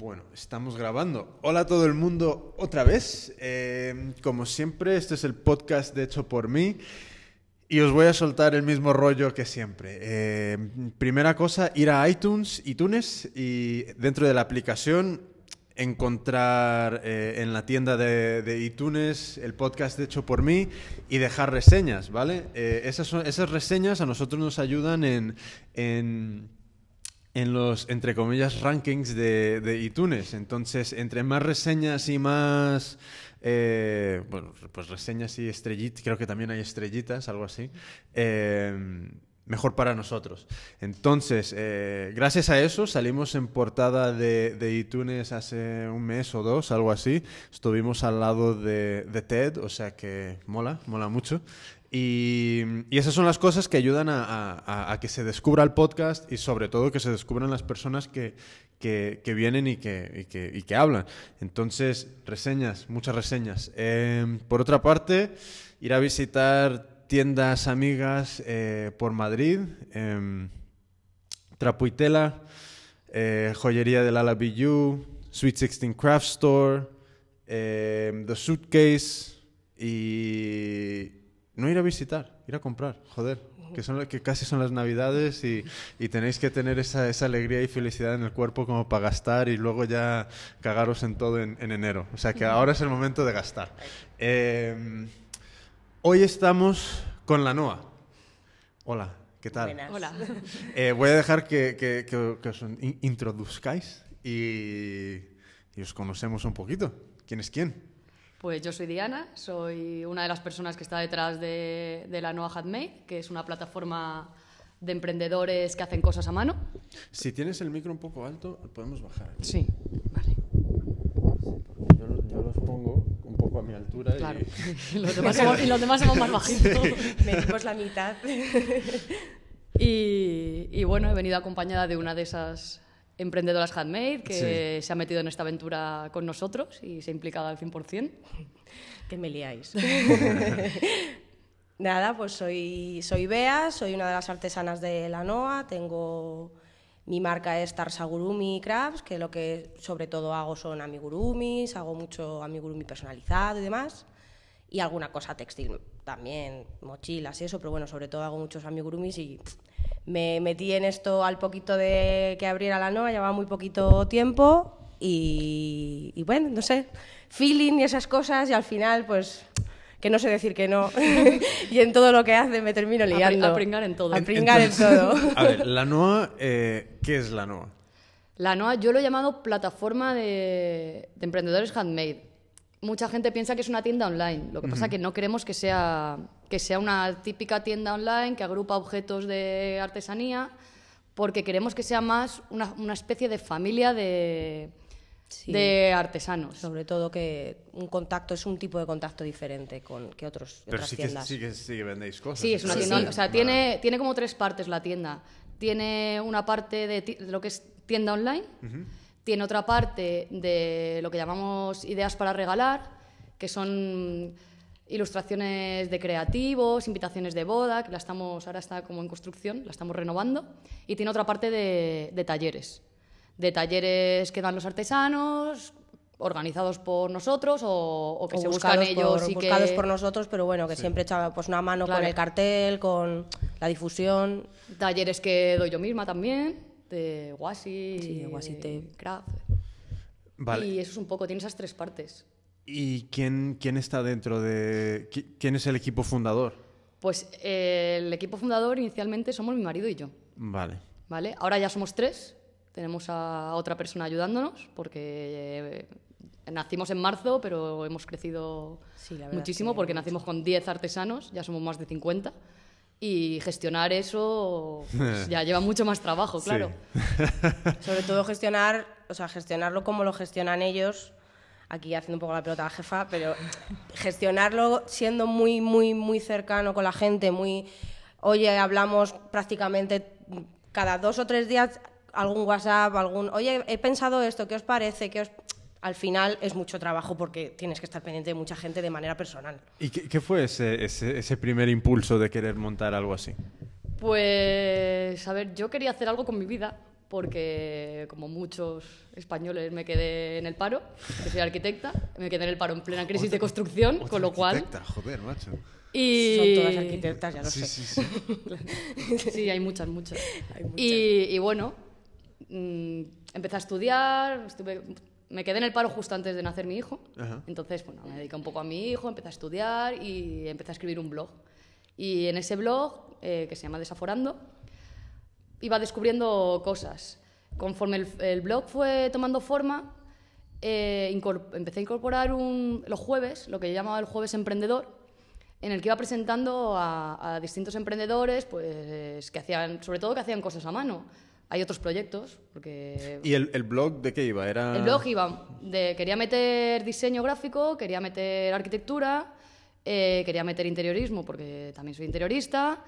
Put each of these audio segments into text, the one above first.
Bueno, estamos grabando. Hola a todo el mundo otra vez. Eh, como siempre, este es el podcast de hecho por mí. Y os voy a soltar el mismo rollo que siempre. Eh, primera cosa, ir a iTunes, iTunes y dentro de la aplicación encontrar eh, en la tienda de, de, iTunes el podcast hecho por mí y dejar reseñas, ¿vale? Esas, reseñas a nosotros nos ayudan en, en los, entre comillas, rankings de, de, iTunes. Entonces, entre más reseñas y más... Eh, bueno, pues reseñas y estrellitas, creo que también hay estrellitas, algo así. Eh, mejor para nosotros. Entonces, eh, gracias a eso salimos en portada de, de, iTunes hace un mes o dos, algo así. Estuvimos al lado de, de TED, o sea que mola, mola mucho. Y, y esas son las cosas que ayudan a, a, que se descubra el podcast y sobre todo que se descubran las personas que, que, vienen y que, y que, y que hablan. Entonces, reseñas, muchas reseñas. Eh, por otra parte, ir a visitar tiendas amigas eh, por Madrid, eh, Trapuitela, eh, Joyería del Alabillu, Sweet 16 Craft Store, eh, The Suitcase y no ir a visitar, ir a comprar, joder, que, son, que casi son las navidades y, y tenéis que tener esa, esa, alegría y felicidad en el cuerpo como para gastar y luego ya cagaros en todo en, en enero. O sea que ahora es el momento de gastar. Eh, Hoy estamos con la NOA. Hola, ¿qué tal? Buenas. Hola. Eh, voy a dejar que, que, que, que os in introduzcáis y, y, os conocemos un poquito. ¿Quién es quién? Pues yo soy Diana, soy una de las personas que está detrás de, de la NOA Handmade, que es una plataforma de emprendedores que hacen cosas a mano. Si tienes el micro un poco alto, podemos bajar. Sí, vale. Yo, yo los pongo un poco a mi altura claro. y... los demás somos, y los demás somos más bajitos. Medimos la mitad. y, y, bueno, he venido acompañada de una de esas emprendedoras handmade que sí. se ha metido en esta aventura con nosotros y se ha implicado al 100%. Que me liáis. Nada, pues soy, soy Bea, soy una de las artesanas de la NOA, tengo... Mi marca es Tarsagurumi Crafts, que lo que sobre todo hago son amigurumis, hago mucho amigurumi personalizado y demás, y alguna cosa textil también, mochilas y eso, pero bueno, sobre todo hago muchos amigurumis y pff, me metí en esto al poquito de que abriera la NOA, llevaba muy poquito tiempo y, y bueno, no sé, feeling y esas cosas y al final pues que no sé decir que no. y en todo lo que hace me termino liando. A, pringar en todo. A pringar en todo. a ver, la NOA, eh, ¿qué es la NOA? La NOA yo lo he llamado plataforma de, de emprendedores handmade. Mucha gente piensa que es una tienda online. Lo que pasa es uh -huh. que no queremos que sea, que sea una típica tienda online que agrupa objetos de artesanía, porque queremos que sea más una, una especie de familia de, Sí. de artesanos. Sobre todo que un contacto es un tipo de contacto diferente con que otros Pero otras sí tiendas. Que, sí, que, sí que vendéis cosas. Sí, es una tienda. O sea, vale. tiene, tiene como tres partes la tienda. Tiene una parte de, de lo que es tienda online, uh -huh. Tiene otra parte de lo que llamamos ideas para regalar, que son ilustraciones de creativos, invitaciones de boda, que la estamos, ahora está como en construcción, la estamos renovando, y tiene otra parte de, de talleres de talleres que dan los artesanos, organizados por nosotros o, o que o se buscan ellos por, y buscados que... por nosotros, pero bueno, que sí. siempre echa pues, una mano claro. con el cartel, con la difusión. Talleres que doy yo misma también, de Wasi, sí, de Wasite. Craft. Vale. Y eso es un poco, tiene esas tres partes. ¿Y quién, quién está dentro de... quién es el equipo fundador? Pues eh, el equipo fundador inicialmente somos mi marido y yo. Vale. Vale, ahora ya somos tres, tenemos a otra persona ayudándonos porque eh, nacimos en marzo, pero hemos crecido sí, muchísimo porque nacimos con 10 artesanos, ya somos más de 50. Y gestionar eso pues, ya lleva mucho más trabajo, claro. Sí. Sobre todo gestionar, o sea, gestionarlo como lo gestionan ellos, aquí haciendo un poco la pelota a la jefa, pero gestionarlo siendo muy, muy, muy cercano con la gente, muy... Oye, hablamos prácticamente cada dos o tres días algún WhatsApp, algún, oye, he pensado esto, ¿qué os parece? ¿Qué os... Al final es mucho trabajo porque tienes que estar pendiente de mucha gente de manera personal. ¿Y qué, qué fue ese, ese, ese, primer impulso de querer montar algo así? Pues, a ver, yo quería hacer algo con mi vida porque como muchos españoles me quedé en el paro, que soy arquitecta, me quedé en el paro en plena crisis de construcción, Otra con lo cual... arquitecta, joder, macho. Y... Son todas arquitectas, ya lo Sí, sé. sí, sí. Sí, hay muchas, muchas. Hay muchas. Y, y bueno, mm, empecé a estudiar, estuve, me quedé en el paro justo antes de nacer mi hijo. Ajá. Entonces, bueno, me dediqué un poco a mi hijo, empecé a estudiar y empecé a escribir un blog. Y en ese blog, eh, que se llama Desaforando, iba descubriendo cosas. Conforme el, el blog fue tomando forma, eh, empecé a incorporar un- los jueves, lo que yo llamaba el jueves emprendedor, en el que iba presentando a, a distintos emprendedores, pues que hacían, sobre todo que hacían cosas a mano. Hay otros proyectos, porque ¿Y el, el blog de qué iba? Era... el blog iba de quería meter diseño gráfico, quería meter arquitectura, eh, quería meter interiorismo porque también soy interiorista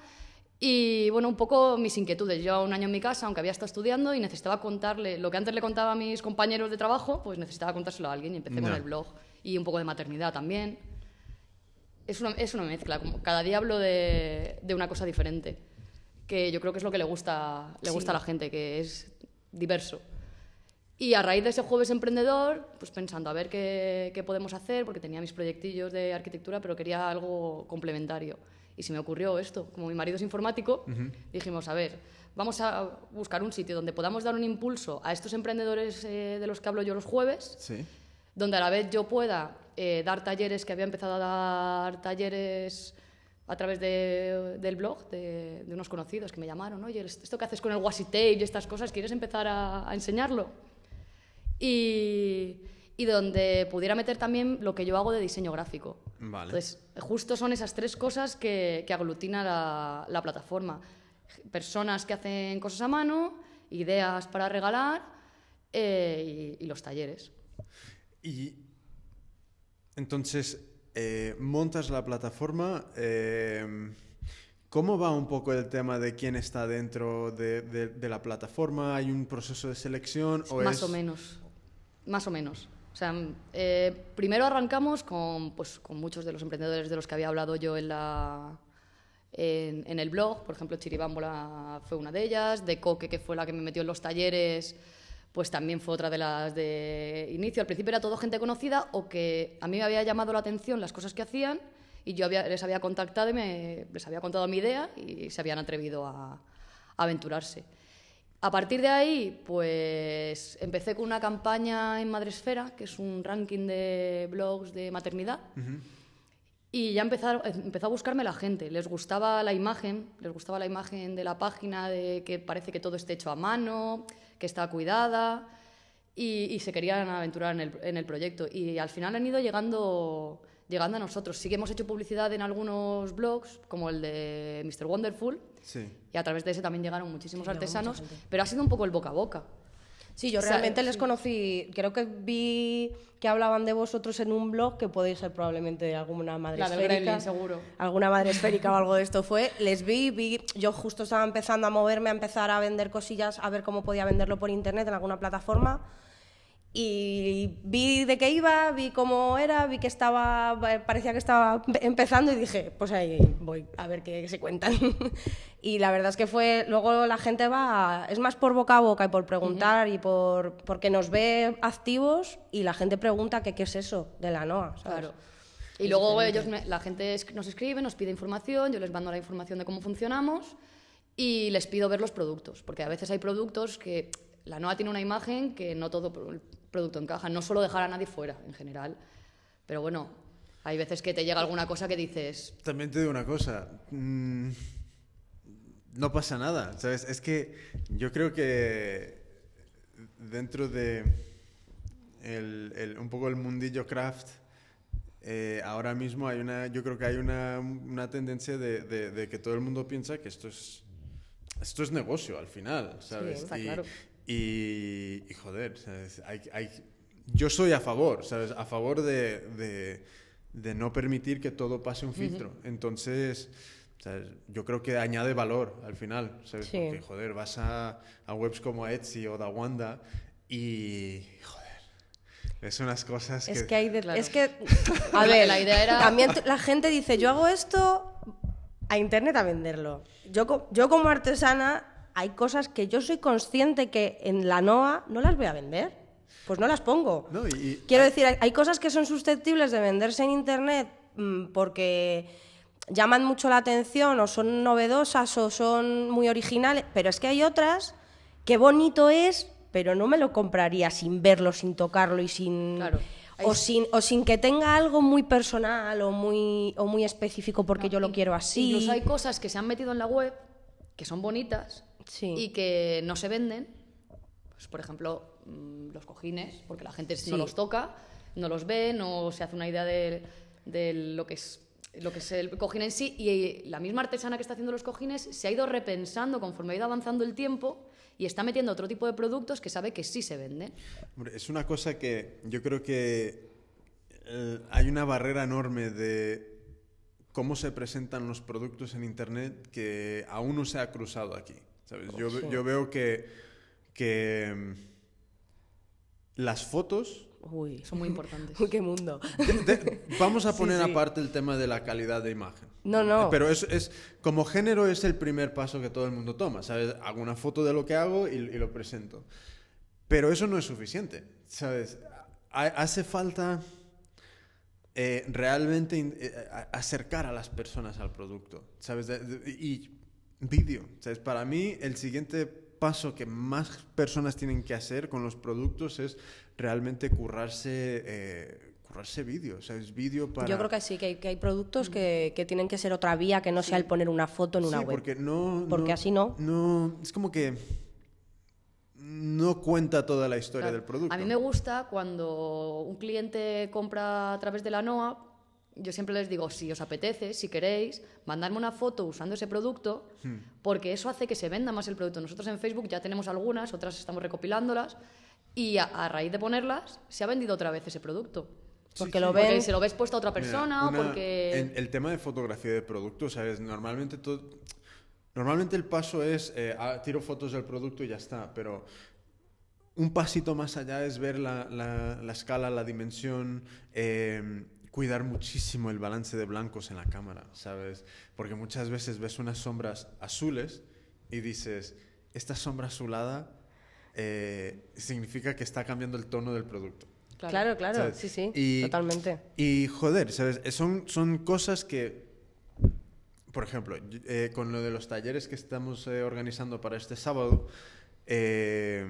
y bueno, un poco mis inquietudes. Yo un año en mi casa, aunque había estado estudiando y necesitaba contarle lo que antes le contaba a mis compañeros de trabajo, pues necesitaba contárselo a alguien y empecé con Ya. el blog y un poco de maternidad también. Es una, es una mezcla, como cada día hablo de, de una cosa diferente, que yo creo que es lo que le gusta, le gusta a la gente, que es diverso. Y a raíz de ese jueves emprendedor, pues pensando a ver qué, qué podemos hacer, porque tenía mis proyectillos de arquitectura, pero quería algo complementario. Y se me ocurrió esto. Como mi marido es informático, dijimos, a ver, vamos a buscar un sitio donde podamos dar un impulso a estos emprendedores eh, de los que hablo yo los jueves, Sí. donde a la vez yo pueda eh, dar talleres, que había empezado a dar talleres a través de- del blog de, de unos conocidos que me llamaron, oye, esto que haces con el washi tape y estas cosas, ¿quieres empezar a, a enseñarlo? Y, y donde pudiera meter también lo que yo hago de diseño gráfico. Vale. Entonces, justo son esas tres cosas que, que aglutina la, la plataforma. Personas que hacen cosas a mano, ideas para regalar eh, y- y los talleres. Y entonces, eh, montas la plataforma. eh, ¿Cómo va un poco el tema de quién está dentro de, de- de la plataforma? ¿Hay un proceso de selección? O más es- o menos. Más o menos. O sea, eh, primero arrancamos con, pues, con muchos de los emprendedores de los que había hablado yo en, la, en, en el blog. Por ejemplo, Chiribámbola fue una de ellas. De Coque, que fue la que me metió en los talleres, pues también fue otra de las de inicio. Al principio era todo gente conocida o que a mí me había llamado la atención las cosas que hacían y yo había- les había contactado y me- les había contado mi idea y se habían atrevido a, a aventurarse. A partir de ahí, pues empecé con una campaña en Madresfera, que es un ranking de blogs de maternidad. Y ya empezaron, empezó a buscarme la gente. Les gustaba la imagen, les gustaba la imagen de la página, de que parece que todo esté hecho a mano, que está cuidada, y, y se querían aventurar en el, en el proyecto. Y al final han ido llegando, llegando a nosotros. Sí que hemos hecho publicidad en algunos blogs, como el de Mr. Wonderful, Sí. y a través de ese también llegaron muchísimos Sí, artesanos, pero ha sido un poco el boca a boca. Sí, yo O sea, realmente les conocí, creo que vi que hablaban de vosotros en un blog que podéis ser probablemente de alguna madre La esférica. Gremlin, seguro. Alguna madre esférica o algo de esto fue. Les vi, vi, yo justo estaba empezando a moverme, a empezar a vender cosillas, a ver cómo podía venderlo por internet en alguna plataforma. Y vi de qué iba, vi cómo era, vi que estaba, parecía que estaba empezando y dije, pues ahí voy a ver qué se cuentan. y la verdad es que fue, luego la gente va, es más por boca a boca y por preguntar y por, porque nos ve activos y la gente pregunta que qué es eso de la NOA. ¿sabes? Claro. Y luego ellos, me- la gente es- nos escribe, nos pide información, yo les mando la información de cómo funcionamos y les pido ver los productos, porque a veces hay productos que la NOA tiene una imagen que no todo producto encaja, no solo dejar a nadie fuera en general, pero bueno, hay veces que te llega alguna cosa que dices, También te digo una cosa. mm, no pasa nada, ¿sabes? Es que yo creo que dentro de el- el- un poco el mundillo craft, eh, ahora mismo hay una, yo creo que hay una, una tendencia de, de- de que todo el mundo piensa que esto es, esto es negocio al final, ¿sabes? está y, claro. Y, y, joder, ¿sabes? Hay, hay- yo soy a favor, ¿sabes? A favor de, de- de no permitir que todo pase un filtro. Entonces, ¿sabes? yo creo que añade valor al final, ¿sabes? Sí. Porque, joder, vas a, a webs como Etsy o Dawanda y, joder, es unas cosas Es que... que hay de- Claro. es que a ver, la idea era- también la gente dice, "Yo hago esto a internet a venderlo." Yo yo como artesana hay cosas que yo soy consciente que en la NOA no las voy a vender. Pues no las pongo. No, y- y- Quiero decir, hay- cosas que son susceptibles de venderse en Internet mm, porque llaman mucho la atención o son novedosas o son muy originales, pero es que hay otras que bonito es, pero no me lo compraría sin verlo, sin tocarlo y sin... Claro. O sin, o sin que tenga algo muy personal o muy, o muy específico porque yo lo quiero así. Incluso hay cosas que se han metido en la web que son bonitas Sí. y que no se venden. Pues, por ejemplo, mm, los cojines, porque la gente Sí. no los toca, no los ve, no se hace una idea de, de lo que es lo que es el cojín en sí y la misma artesana que está haciendo los cojines se ha ido repensando conforme ha ido avanzando el tiempo y está metiendo otro tipo de productos que sabe que sí se venden. Hombre, es una cosa que yo creo que eh, hay una barrera enorme de cómo se presentan los productos en Internet que aún no se ha cruzado aquí. ¿Sabes? Yo, ve- yo veo que, que mm, las fotos... Uy, Son muy importantes. Qué mundo. de- de- vamos a Sí, poner sí. aparte el tema de la calidad de imagen. No, no. Pero es, es, como género es el primer paso que todo el mundo toma, ¿sabes? Hago una foto de lo que hago y, y lo presento. Pero eso no es suficiente, ¿sabes? Ha- hace falta eh, realmente eh, acercar a las personas al producto, ¿sabes? De- de- y vídeo, ¿sabes? Para mí el siguiente paso que más personas tienen que hacer con los productos es realmente currarse, eh, currarse vídeo, ¿sabes? Vídeo para... Yo creo que sí, que hay, que hay productos que, que tienen que ser otra vía que no sea el poner una foto en una Sí, web. porque no... Porque así no. No, es como que no cuenta toda la historia Claro. del producto. A mí me gusta cuando un cliente compra a través de la NOA, yo siempre les digo, si os apetece, si queréis, mandarme una foto usando ese producto, Hmm. porque eso hace que se venda más el producto. Nosotros en Facebook ya tenemos algunas, otras estamos recopilándolas, y a, a raíz de ponerlas, se ha vendido otra vez ese producto. Porque sí. lo Porque ven. se lo ves puesto a otra Mira, persona una- o porque... en- el tema de fotografía de producto, ¿sabes? Normalmente todo... Normalmente el paso es, eh, ah, tiro fotos del producto y ya está, pero un pasito más allá es ver la, la- la escala, la dimensión, eh, cuidar muchísimo el balance de blancos en la cámara, ¿sabes? Porque muchas veces ves unas sombras azules y dices, esta sombra azulada eh, significa que está cambiando el tono del producto. Claro, claro, ¿sabes? sí, sí, Y- totalmente. Y joder, ¿sabes? Eh, Son, son cosas que, por ejemplo, eh, con lo de los talleres que estamos eh, organizando para este sábado, eh,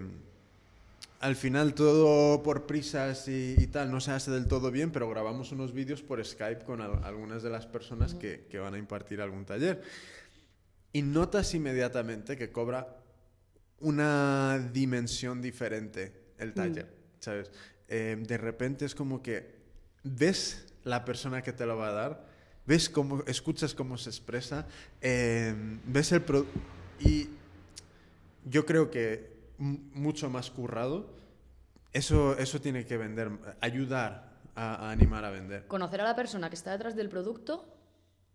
al final todo por prisas y, y tal no se hace del todo bien, pero grabamos unos vídeos por Skype con al- algunas de las personas que, que van a impartir algún taller. Y notas inmediatamente que cobra una dimensión diferente el taller, ¿sabes? Eh, de repente es como que ves la persona que te lo va a dar, ves cómo, escuchas cómo se expresa, eh, ves el pro y yo creo que mucho más currado, eso, eso tiene que vender, ayudar a, a animar a vender. Conocer a la persona que está detrás del producto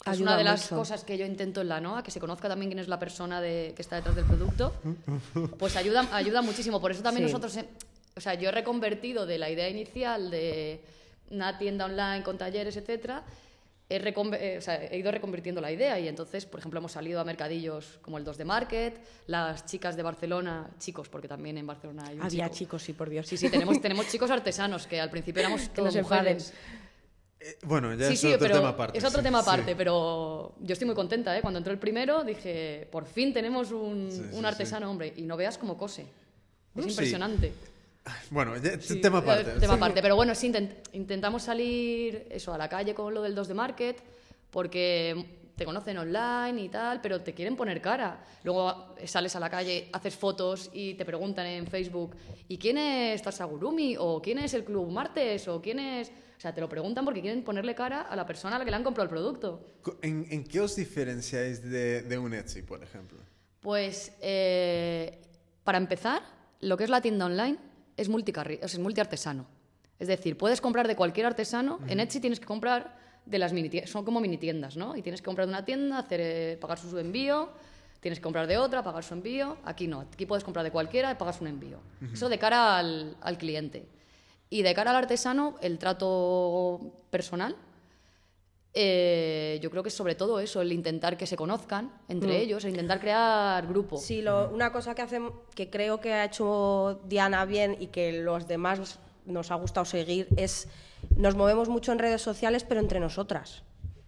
es Ayuda una de las cosas que yo intento en la NOA, que se conozca también quién es la persona de- que está detrás del producto. Pues ayuda, ayuda muchísimo. Por eso también Sí. nosotros, eh, o sea, yo he reconvertido de la idea inicial de una tienda online con talleres, etcétera, he, eh, o sea, he ido reconvirtiendo la idea y entonces, por ejemplo, hemos salido a mercadillos como el 2 de Market, las chicas de Barcelona, chicos, porque también en Barcelona hay un Había chico. chicos, sí, por Dios. Sí, sí, tenemos, tenemos chicos artesanos que al principio éramos todos mujeres. Eh, bueno, ya Sí, es sí, otro pero tema aparte. es otro sí, tema sí. aparte, pero yo estoy muy contenta, ¿eh? Cuando entró el primero dije, por fin tenemos un, un sí. artesano, hombre, y no veas cómo cose. Es No, impresionante. Bueno, Sí, tema aparte. tema aparte. Pero bueno, sí, intent- intentamos salir eso, a la calle con lo del 2 de Market, porque te conocen online y tal, pero te quieren poner cara. Luego sales a la calle, haces fotos y te preguntan en Facebook, ¿y quién es Tarsagurumi? ¿O quién es el Club Martes? ¿O quién es...? O sea, te lo preguntan porque quieren ponerle cara a la persona a la que le han comprado el producto. ¿En, en qué os diferenciáis de, de un Etsy, por ejemplo? Pues, eh, para empezar, lo que es la tienda online es, multicarri- o sea, es multiartesano. Es decir, puedes comprar de cualquier artesano. En Etsy tienes que comprar de las mini son como mini tiendas, ¿no? Y tienes que comprar de una tienda, hacer, eh, pagar su envío, tienes que comprar de otra, pagar su envío. Aquí no, aquí puedes comprar de cualquiera y pagas un envío. Eso de cara al, al cliente. Y de cara al artesano, el trato personal eh, yo creo que es sobre todo eso, el intentar que se conozcan entre Mm. ellos, el intentar crear grupo. Sí, lo- una cosa que, hace, que creo que ha hecho Diana bien y que los demás nos ha gustado seguir es nos movemos mucho en redes sociales, pero entre nosotras.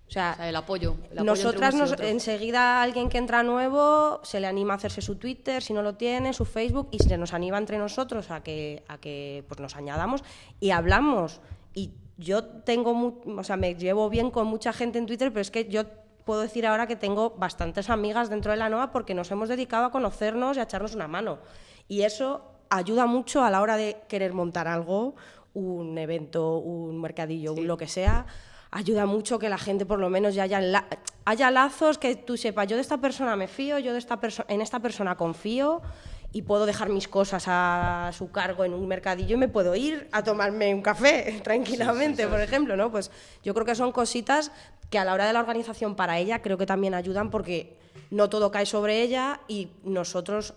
O sea, O sea, el apoyo. el apoyo nosotras nos- enseguida alguien que entra nuevo se le anima a hacerse su Twitter, si no lo tiene, su Facebook, y se nos anima entre nosotros a que, a que pues, nos añadamos y hablamos. Y yo tengo, o sea, me llevo bien con mucha gente en Twitter, pero es que yo puedo decir ahora que tengo bastantes amigas dentro de la NOA porque nos hemos dedicado a conocernos y a echarnos una mano. Y eso ayuda mucho a la hora de querer montar algo, un evento, un mercadillo, un lo que sea. Ayuda mucho que la gente por lo menos ya haya, la- haya lazos que tú sepas, yo de esta persona me fío, yo de esta en esta persona confío y puedo dejar mis cosas a su cargo en un mercadillo y me puedo ir a tomarme un café tranquilamente, por ejemplo, ¿no? Pues yo creo que son cositas que a la hora de la organización para ella creo que también ayudan porque no todo cae sobre ella y nosotros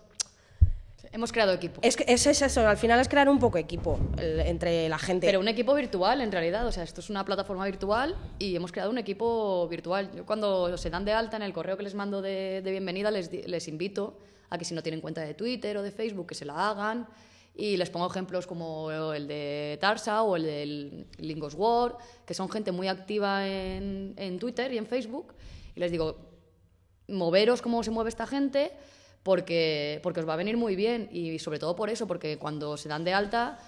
Hemos creado equipo. es, que- es, es eso, al final es crear un poco equipo el- entre la gente. Pero un equipo virtual, en realidad. O sea, esto es una plataforma virtual y hemos creado un equipo virtual. Yo cuando se dan de alta en el correo que les mando de, de bienvenida, les, les invito a que si no tienen cuenta de Twitter o de Facebook, que se la hagan. Y les pongo ejemplos como el de Tarsa o el del Lingos World, que son gente muy activa en, en Twitter y en Facebook. Y les digo, moveros cómo se mueve esta gente porque, porque os va a venir muy bien y sobre todo por eso, porque cuando se dan de alta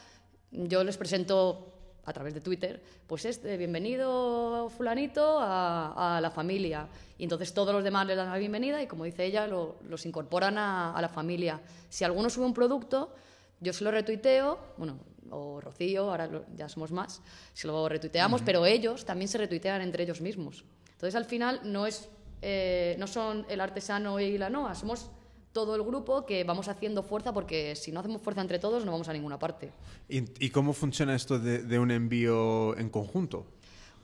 yo les presento a través de Twitter, pues este, bienvenido fulanito a, a la familia. Y entonces todos los demás les dan la bienvenida y como dice ella, lo- los incorporan a, a la familia. Si alguno sube un producto, yo se lo retuiteo, bueno, o Rocío, ahora lo- ya somos más, se lo retuiteamos, pero ellos también se retuitean entre ellos mismos. Entonces al final no, es, eh, no son el artesano y la NOA, somos todo el grupo que vamos haciendo fuerza porque si no hacemos fuerza entre todos no vamos a ninguna parte. ¿Y, y cómo funciona esto de, de un envío en conjunto?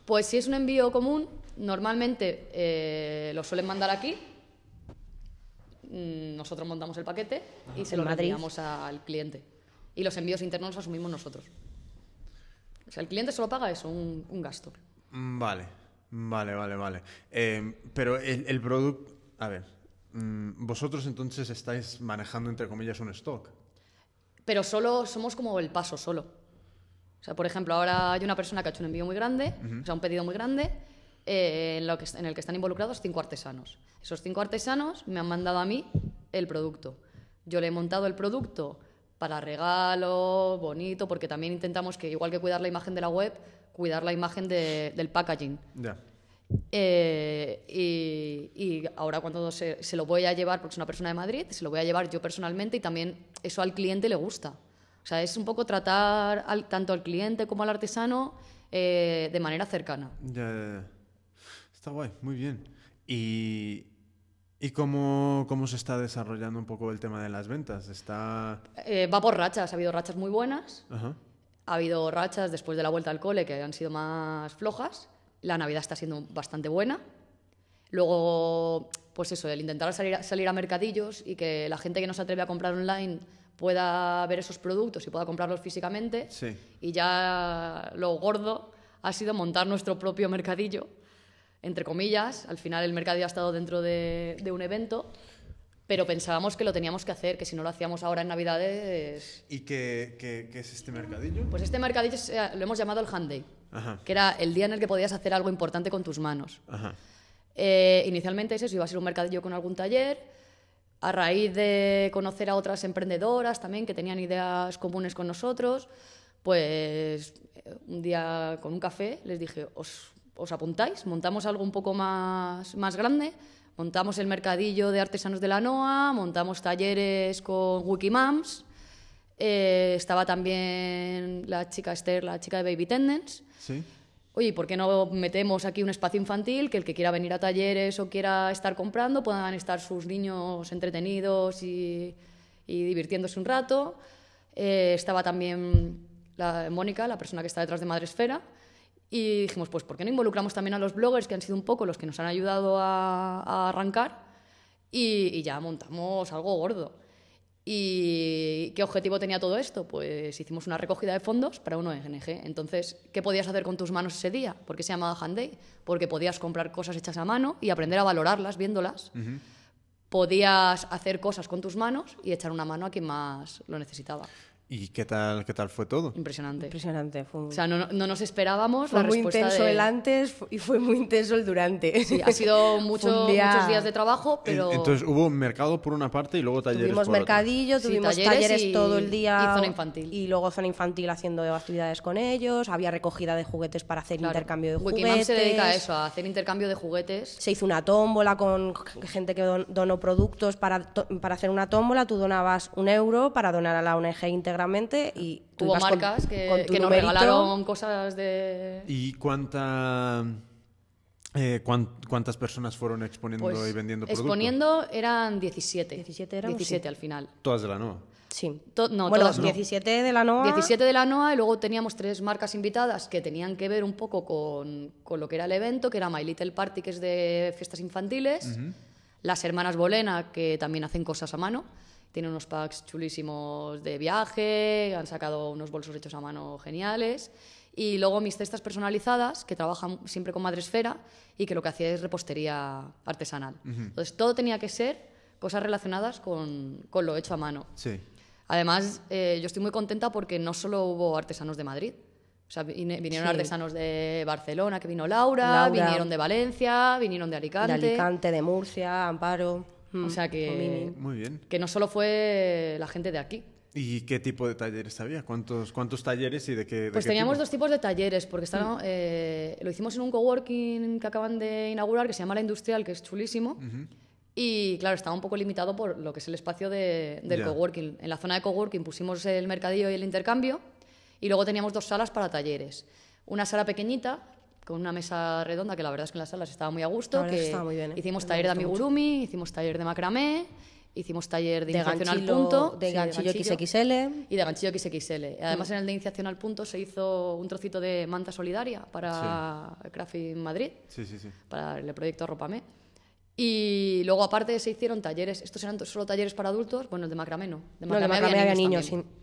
Pues si es un envío común, normalmente eh, lo suelen mandar aquí. Mm, Nosotros montamos el paquete y se En lo enviamos al cliente. Y los envíos internos los asumimos nosotros. O sea, el cliente solo paga eso, un, un gasto. Mm, Vale, vale, vale, vale. Eh, pero el, el producto... A ver, vosotros entonces estáis manejando, entre comillas, un stock. Pero solo somos como el paso solo. O sea, por ejemplo, ahora hay una persona que ha hecho un envío muy grande, o sea, un pedido muy grande, eh, en, lo que, en el que están involucrados cinco artesanos. Esos cinco artesanos me han mandado a mí el producto. Yo le he montado el producto para regalo, bonito, porque también intentamos que, igual que cuidar la imagen de la web, cuidar la imagen de- del packaging. Ya. Eh, y, y ahora cuando se, se lo voy a llevar, porque es una persona de Madrid, se lo voy a llevar yo personalmente y también eso al cliente le gusta. O sea, es un poco tratar al- tanto al cliente como al artesano eh, de manera cercana. Ya, ya, ya. Está guay, muy bien. ¿Y, y cómo, cómo se está desarrollando un poco el tema de las ventas? Está... Eh, va por rachas, ha habido rachas muy buenas, Ajá. ha habido rachas después de la vuelta al cole que han sido más flojas, la Navidad está siendo bastante buena. Luego, pues eso, el intentar salir a, salir a mercadillos y que la gente que no se atreve a comprar online pueda ver esos productos y pueda comprarlos físicamente. Sí. Y ya lo gordo ha sido montar nuestro propio mercadillo, entre comillas. Al final el mercadillo ha estado dentro de, de un evento, pero pensábamos que lo teníamos que hacer, que si no lo hacíamos ahora en Navidades... ¿Y qué, qué- qué es este mercadillo? Pues este mercadillo lo hemos llamado el Hand Day, Ajá. que era el día en el que podías hacer algo importante con tus manos. Ajá. Eh, inicialmente eso iba a ser un mercadillo con algún taller. A raíz de conocer a otras emprendedoras también que tenían ideas comunes con nosotros, pues eh, un día con un café les dije, ¿os, os apuntáis? Montamos algo un poco más, más grande. Montamos el mercadillo de artesanos de la NOA, montamos talleres con Wikimams. Eh, estaba también la chica Esther, la chica de Baby Tendence. ¿Sí? Oye, ¿y ¿por qué no metemos aquí un espacio infantil que el que quiera venir a talleres o quiera estar comprando puedan estar sus niños entretenidos y, y divirtiéndose un rato? Eh, estaba también la, Mónica, la persona que está detrás de Madresfera, y dijimos, pues, ¿por qué no involucramos también a los bloggers que han sido un poco los que nos han ayudado a, a arrancar? Y, y ya montamos algo gordo. ¿Y qué objetivo tenía todo esto? Pues hicimos una recogida de fondos para un ONG. Entonces, ¿qué podías hacer con tus manos ese día? ¿Por qué se llamaba Hand Day? Porque podías comprar cosas hechas a mano y aprender a valorarlas viéndolas. Podías hacer cosas con tus manos y echar una mano a quien más lo necesitaba. ¿Y qué tal, qué tal fue todo? Impresionante. Impresionante. Fue, O sea, no, no nos esperábamos fue la muy respuesta intenso de... el antes y fue muy intenso el durante. Sí, ha sido mucho- día- muchos días de trabajo, pero... En- Entonces hubo mercado por una parte y luego talleres Tuvimos por otra. mercadillo, Sí, tuvimos talleres talleres, y- todo el día. y zona infantil. Y luego zona infantil haciendo actividades con ellos. Había recogida de juguetes para hacer Claro. intercambio de Wikimam juguetes. se dedica a eso, a hacer intercambio de juguetes. Se hizo una tómbola con gente que don- donó productos para, to- para hacer una tómbola. Tú donabas un euro para donar a la ONG y tú Hubo con- marcas que, con tu que nos regalaron cosas de... ¿Y cuánta, eh, cuán- cuántas personas fueron exponiendo Pues, y vendiendo productos? exponiendo eran 17. 17 éramos, 17 sí. al final. Todas de la NOA. Sí. To- no, bueno, todas no. 17 de la NOA. 17 de la NOA y luego teníamos tres marcas invitadas que tenían que ver un poco con, con lo que era el evento, que era My Little Party, que es de fiestas infantiles, las hermanas Bolena, que también hacen cosas a mano, tienen unos packs chulísimos de viaje, han sacado unos bolsos hechos a mano geniales, y luego mis cestas personalizadas, que trabajan siempre con Madresfera y que lo que hacía es repostería artesanal. Entonces todo tenía que ser cosas relacionadas con, con lo hecho a mano. Sí. Además, eh, yo estoy muy contenta porque no solo hubo artesanos de Madrid. O sea, vinieron Sí. artesanos de Barcelona, que vino Laura, Laura. vinieron de Valencia, vinieron de Alicante. de Alicante, de Murcia, Amparo. O sea que. Muy bien. que no solo fue la gente de aquí. ¿Y qué tipo de talleres había? ¿Cuántos, cuántos talleres y de qué? de Pues qué teníamos tipo? dos tipos de talleres, porque estaban, eh, lo hicimos en un coworking que acaban de inaugurar, que se llama La Industrial, que es chulísimo. Y claro, estaba un poco limitado por lo que es el espacio de- del Ya. coworking. En la zona de coworking pusimos el mercadillo y el intercambio, y luego teníamos dos salas para talleres. Una sala pequeñita, con una mesa redonda, que la verdad es que en las salas estaba muy a gusto. Que muy bien, ¿eh? Hicimos Me taller de gustó mucho. amigurumi, hicimos taller de macramé, hicimos taller de, de iniciación al punto. de sí, ganchillo ganchillo XXL. y de ganchillo XXL. Además, Mm. en el de iniciación al punto se hizo un trocito de manta solidaria para Crafting Madrid, Sí, sí, sí. para el proyecto Arrópame. Y luego, aparte, se hicieron talleres. Estos eran solo talleres para adultos. Bueno, el de macramé no. De No, de macramé había niños. también. sí.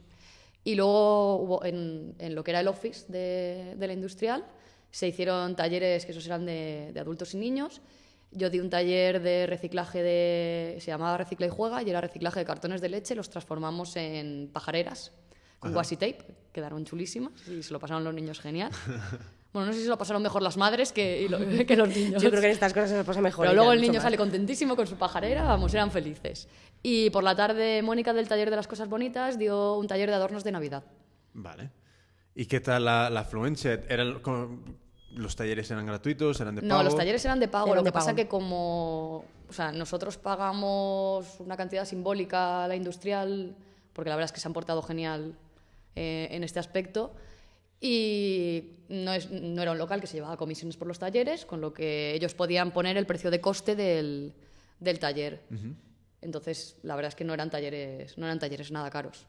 Y luego hubo en, en lo que era el office de, de la industrial, se hicieron talleres que esos eran de, de adultos y niños. Yo di un taller de reciclaje de. se llamaba Recicla y Juega y era reciclaje de cartones de leche, los transformamos en pajareras con washi tape, quedaron chulísimas y se lo pasaron los niños genial. bueno, no sé si se lo pasaron mejor las madres que, y lo- que los niños. Yo creo que en estas cosas se nos pasa mejor. Pero luego el niño sale contentísimo con su pajarera, vamos, eran felices. Y por la tarde, Mónica del taller de las cosas bonitas dio un taller de adornos de Navidad. Vale. ¿Y qué tal la, la afluencia? ¿Eran, ¿Los talleres eran gratuitos? ¿Eran de pago? No, los talleres eran de pago. Eran lo que de pasa pago. que como, o sea, nosotros pagamos una cantidad simbólica a la industrial, porque la verdad es que se han portado genial eh, en este aspecto. Y no, es, no era un local que se llevaba comisiones por los talleres, con lo que ellos podían poner el precio de coste del, del taller. Entonces, la verdad es que no eran talleres, no eran talleres nada caros.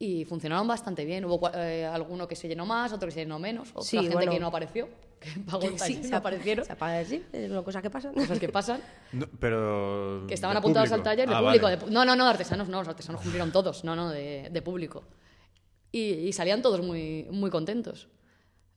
Y funcionaron bastante bien. Hubo cua- eh, alguno que se llenó más, otro que se llenó menos, otra Sí, gente bueno. que no apareció, que pagó el taller no aparecieron. Se apaga, sí, es una cosa que pasa. Cosas que pasan. No, pero... Que estaban ¿de apuntados público? al taller de Ah, público. vale. de no, no, no, de artesanos no, los artesanos cumplieron todos, no, no, de, de público. Y, y salían todos muy, muy contentos.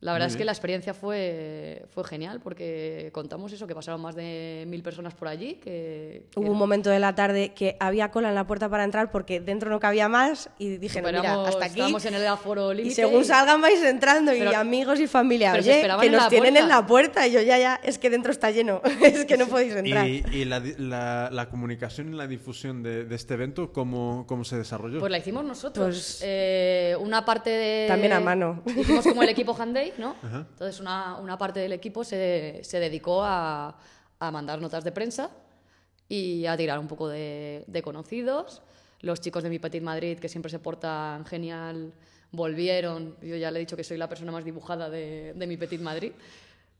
La verdad Muy es que bien. la experiencia fue, fue genial porque contamos eso, que pasaron más de mil personas por allí. Que, que Hubo un momento de la tarde que había cola en la puerta para entrar porque dentro no cabía más y dije, no, mira, hasta aquí. Estábamos en el aforo Y límite. según salgan vais entrando y amigos y familia, oye, que nos tienen en puerta". la puerta. Y yo, ya, ya, es que dentro está lleno, es que no podéis entrar. ¿Y, y la, di- la- la comunicación y la difusión de, de este evento, ¿cómo, cómo se desarrolló? Pues la hicimos nosotros. Pues- Eh, una parte de... También a mano. Hicimos como el equipo Hand ¿no? Entonces una, una parte del equipo se, se dedicó a, a mandar notas de prensa y a tirar un poco de, de conocidos. Los chicos de Mi Petit Madrid, que siempre se portan genial, volvieron. Yo ya le he dicho que soy la persona más dibujada de, de Mi Petit Madrid.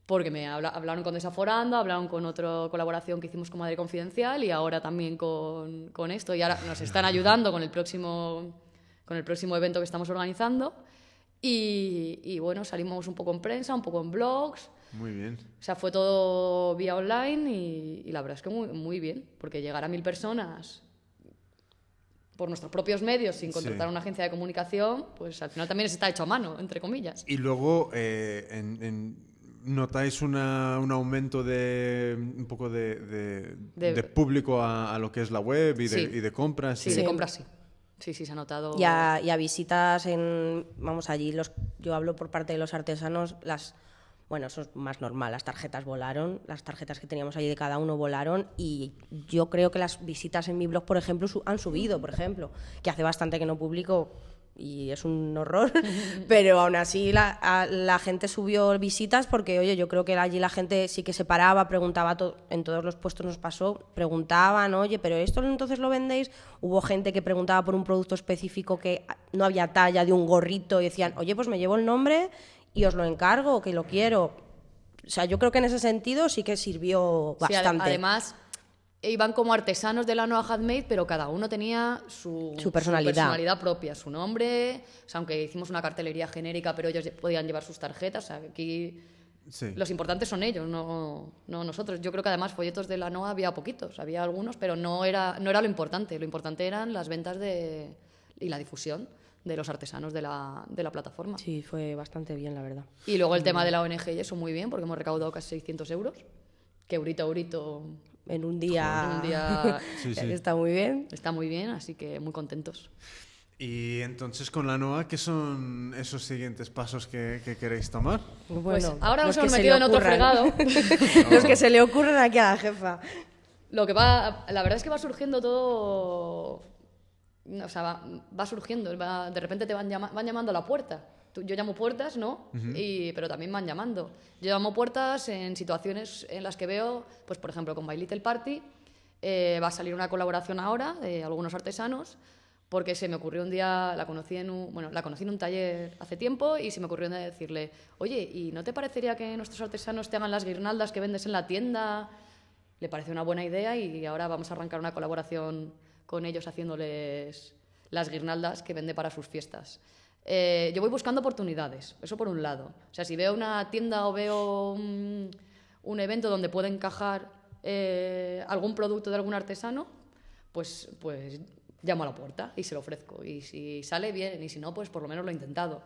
Porque me habla- hablaron con Desaforando, hablaron con otra colaboración que hicimos con Madrid Confidencial y ahora también con, con esto. Y ahora nos están ayudando con el próximo, con el próximo evento que estamos organizando. Y, y bueno, salimos un poco en prensa, un poco en blogs. Muy bien. O sea, fue todo vía online y, y la verdad es que muy, muy bien, porque llegar a mil personas por nuestros propios medios, sin contratar a una agencia de comunicación, pues al final también está hecho a mano, entre comillas. Y luego, eh, en, ¿notáis una, un aumento de un poco de, de, público a, lo que es la web y de, y de compras? Sí, de compras sí. Sí, sí, se ha notado. Y a, visitas en. Vamos, allí los, yo hablo por parte de los artesanos, las bueno, eso es más normal, las tarjetas volaron, las tarjetas que teníamos allí de cada uno volaron y yo creo que las visitas en mi blog, por ejemplo, han subido, por ejemplo, que hace bastante que no publico y es un horror, pero aún así la, gente subió visitas porque, oye, yo creo que allí la gente sí que se paraba, preguntaba, en todos los puestos nos pasó, preguntaban, oye, pero esto entonces lo vendéis. Hubo gente que preguntaba por un producto específico que no había talla de un gorrito y decían, oye, pues me llevo el nombre y os lo encargo, que lo quiero. O sea, yo creo que en ese sentido sí que sirvió bastante. además, iban como artesanos de la Noa Handmade, pero cada uno tenía su, personalidad. propia, su nombre. O sea, aunque hicimos una cartelería genérica, pero ellos podían llevar sus tarjetas. O sea, aquí los importantes son ellos, no, no, nosotros. Yo creo que además folletos de la NOA había poquitos, había algunos, pero no era, no era lo importante. Lo importante eran las ventas de, y la difusión de los artesanos de la, de la plataforma. Sí, fue bastante bien, la verdad. Y luego el tema de la ONG y eso muy bien, porque hemos recaudado casi 600 euros, que eurito eurito... En un día, está muy bien. Está muy bien, así que muy contentos. Y entonces con la NOA, ¿qué son esos siguientes pasos que, queréis tomar? Bueno, pues ahora nos hemos metido en otro fregado. los que se le ocurren aquí a la jefa. Lo que va, la verdad es que va surgiendo todo o sea, va, surgiendo, de repente te van, van llamando a la puerta. Yo llamo puertas, ¿no? y, pero también van llamando. Yo llamo puertas en situaciones en las que veo, pues por ejemplo, con My Little Party, eh, va a salir una colaboración ahora de algunos artesanos, porque se me ocurrió un día, la conocí en un, bueno, la conocí en un taller hace tiempo y se me ocurrió un día decirle, oye, ¿y no te parecería que nuestros artesanos te hagan las guirnaldas que vendes en la tienda? Le parece una buena idea y ahora vamos a arrancar una colaboración con ellos haciéndoles las guirnaldas que vende para sus fiestas. Eh, yo voy buscando oportunidades, eso por un lado. O sea, si veo una tienda o veo un, evento donde puede encajar eh, algún producto de algún artesano, pues, pues llamo a la puerta y se lo ofrezco. Y si sale bien, y si no, pues por lo menos lo he intentado.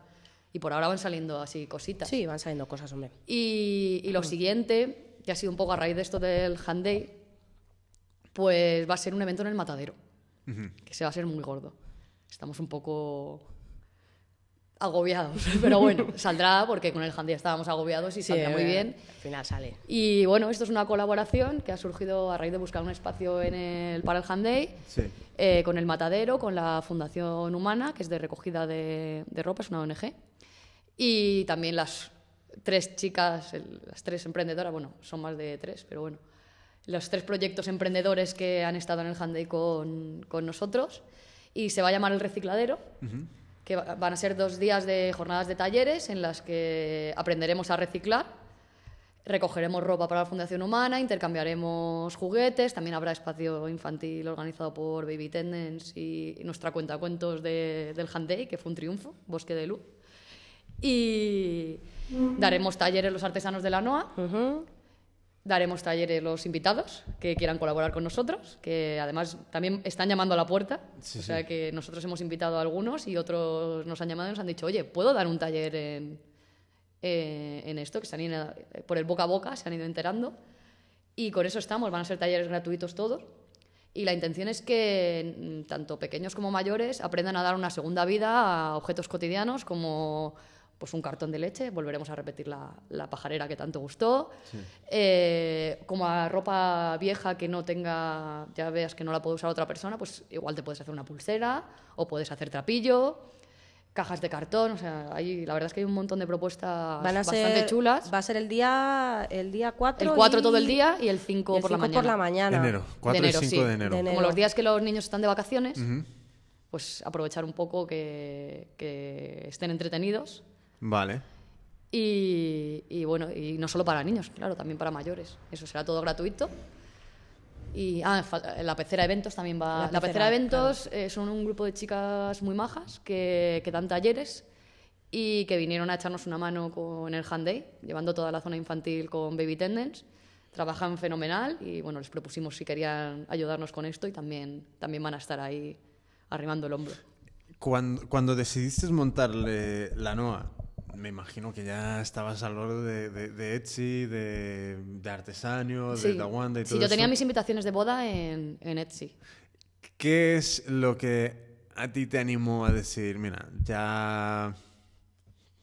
Y por ahora van saliendo así cositas. Sí, van saliendo cosas, hombre. Y, y lo siguiente, que ha sido un poco a raíz de esto del Hand Day, pues va a ser un evento en el matadero que se va a ser muy gordo. Estamos un poco agobiados, pero bueno, saldrá porque con el handy estábamos agobiados y saldrá muy bien. Al final sale. Y bueno, esto es una colaboración que ha surgido a raíz de buscar un espacio en el, para el Handay eh, con el Matadero, con la Fundación Humana, que es de recogida de, de ropa, es una ONG, y también las tres chicas, las tres emprendedoras, bueno, son más de tres, pero bueno, los tres proyectos emprendedores que han estado en el Handay con, con nosotros. Y se va a llamar El Recicladero, que van a ser dos días de jornadas de talleres en las que aprenderemos a reciclar, recogeremos ropa para la Fundación Humana, intercambiaremos juguetes, también habrá espacio infantil organizado por Baby Tendence y, nuestra cuenta cuentos de, del Handay, que fue un triunfo, Bosque de Luz. Y daremos talleres los artesanos de la NOA. Daremos talleres los invitados que quieran colaborar con nosotros, que además también están llamando a la puerta. o sea que nosotros hemos invitado a algunos y otros nos han llamado y nos han dicho, oye, ¿puedo dar un taller en, eh, en esto? Que se han ido, por el boca a boca, se han ido enterando. Y con eso estamos, van a ser talleres gratuitos todos. Y la intención es que mm, tanto pequeños como mayores aprendan a dar una segunda vida a objetos cotidianos como pues un cartón de leche, volveremos a repetir la, la pajarera que tanto gustó, eh, como a ropa vieja que no tenga, ya veas que no la puede usar otra persona, pues igual te puedes hacer una pulsera o puedes hacer trapillo, cajas de cartón, o sea, hay, la verdad es que hay un montón de propuestas bastante chulas. Va a ser el día el día 4 El 4 todo el día y el 5 por, la mañana. por la mañana. Enero, 4 y 5 de, enero. Como los días que los niños están de vacaciones, pues aprovechar un poco que, que estén entretenidos Vale. Y, bueno, y no solo para niños, claro, también para mayores. Eso será todo gratuito. Y ah, la pecera eventos también va. La pecera, eventos eh, son un grupo de chicas muy majas que, que, dan talleres y que vinieron a echarnos una mano con el Hand Day, llevando toda la zona infantil con Baby Tendence. Trabajan fenomenal y bueno, les propusimos si querían ayudarnos con esto y también, también van a estar ahí arrimando el hombro. Cuando, cuando decidiste montarle la NOA, me imagino que ya estabas al lado de, de, de Etsy, de, de Artesanio, de Dawanda y todo Sí, yo tenía mis invitaciones de boda en, en Etsy. ¿Qué es lo que a ti te animó a decir, mira, ya,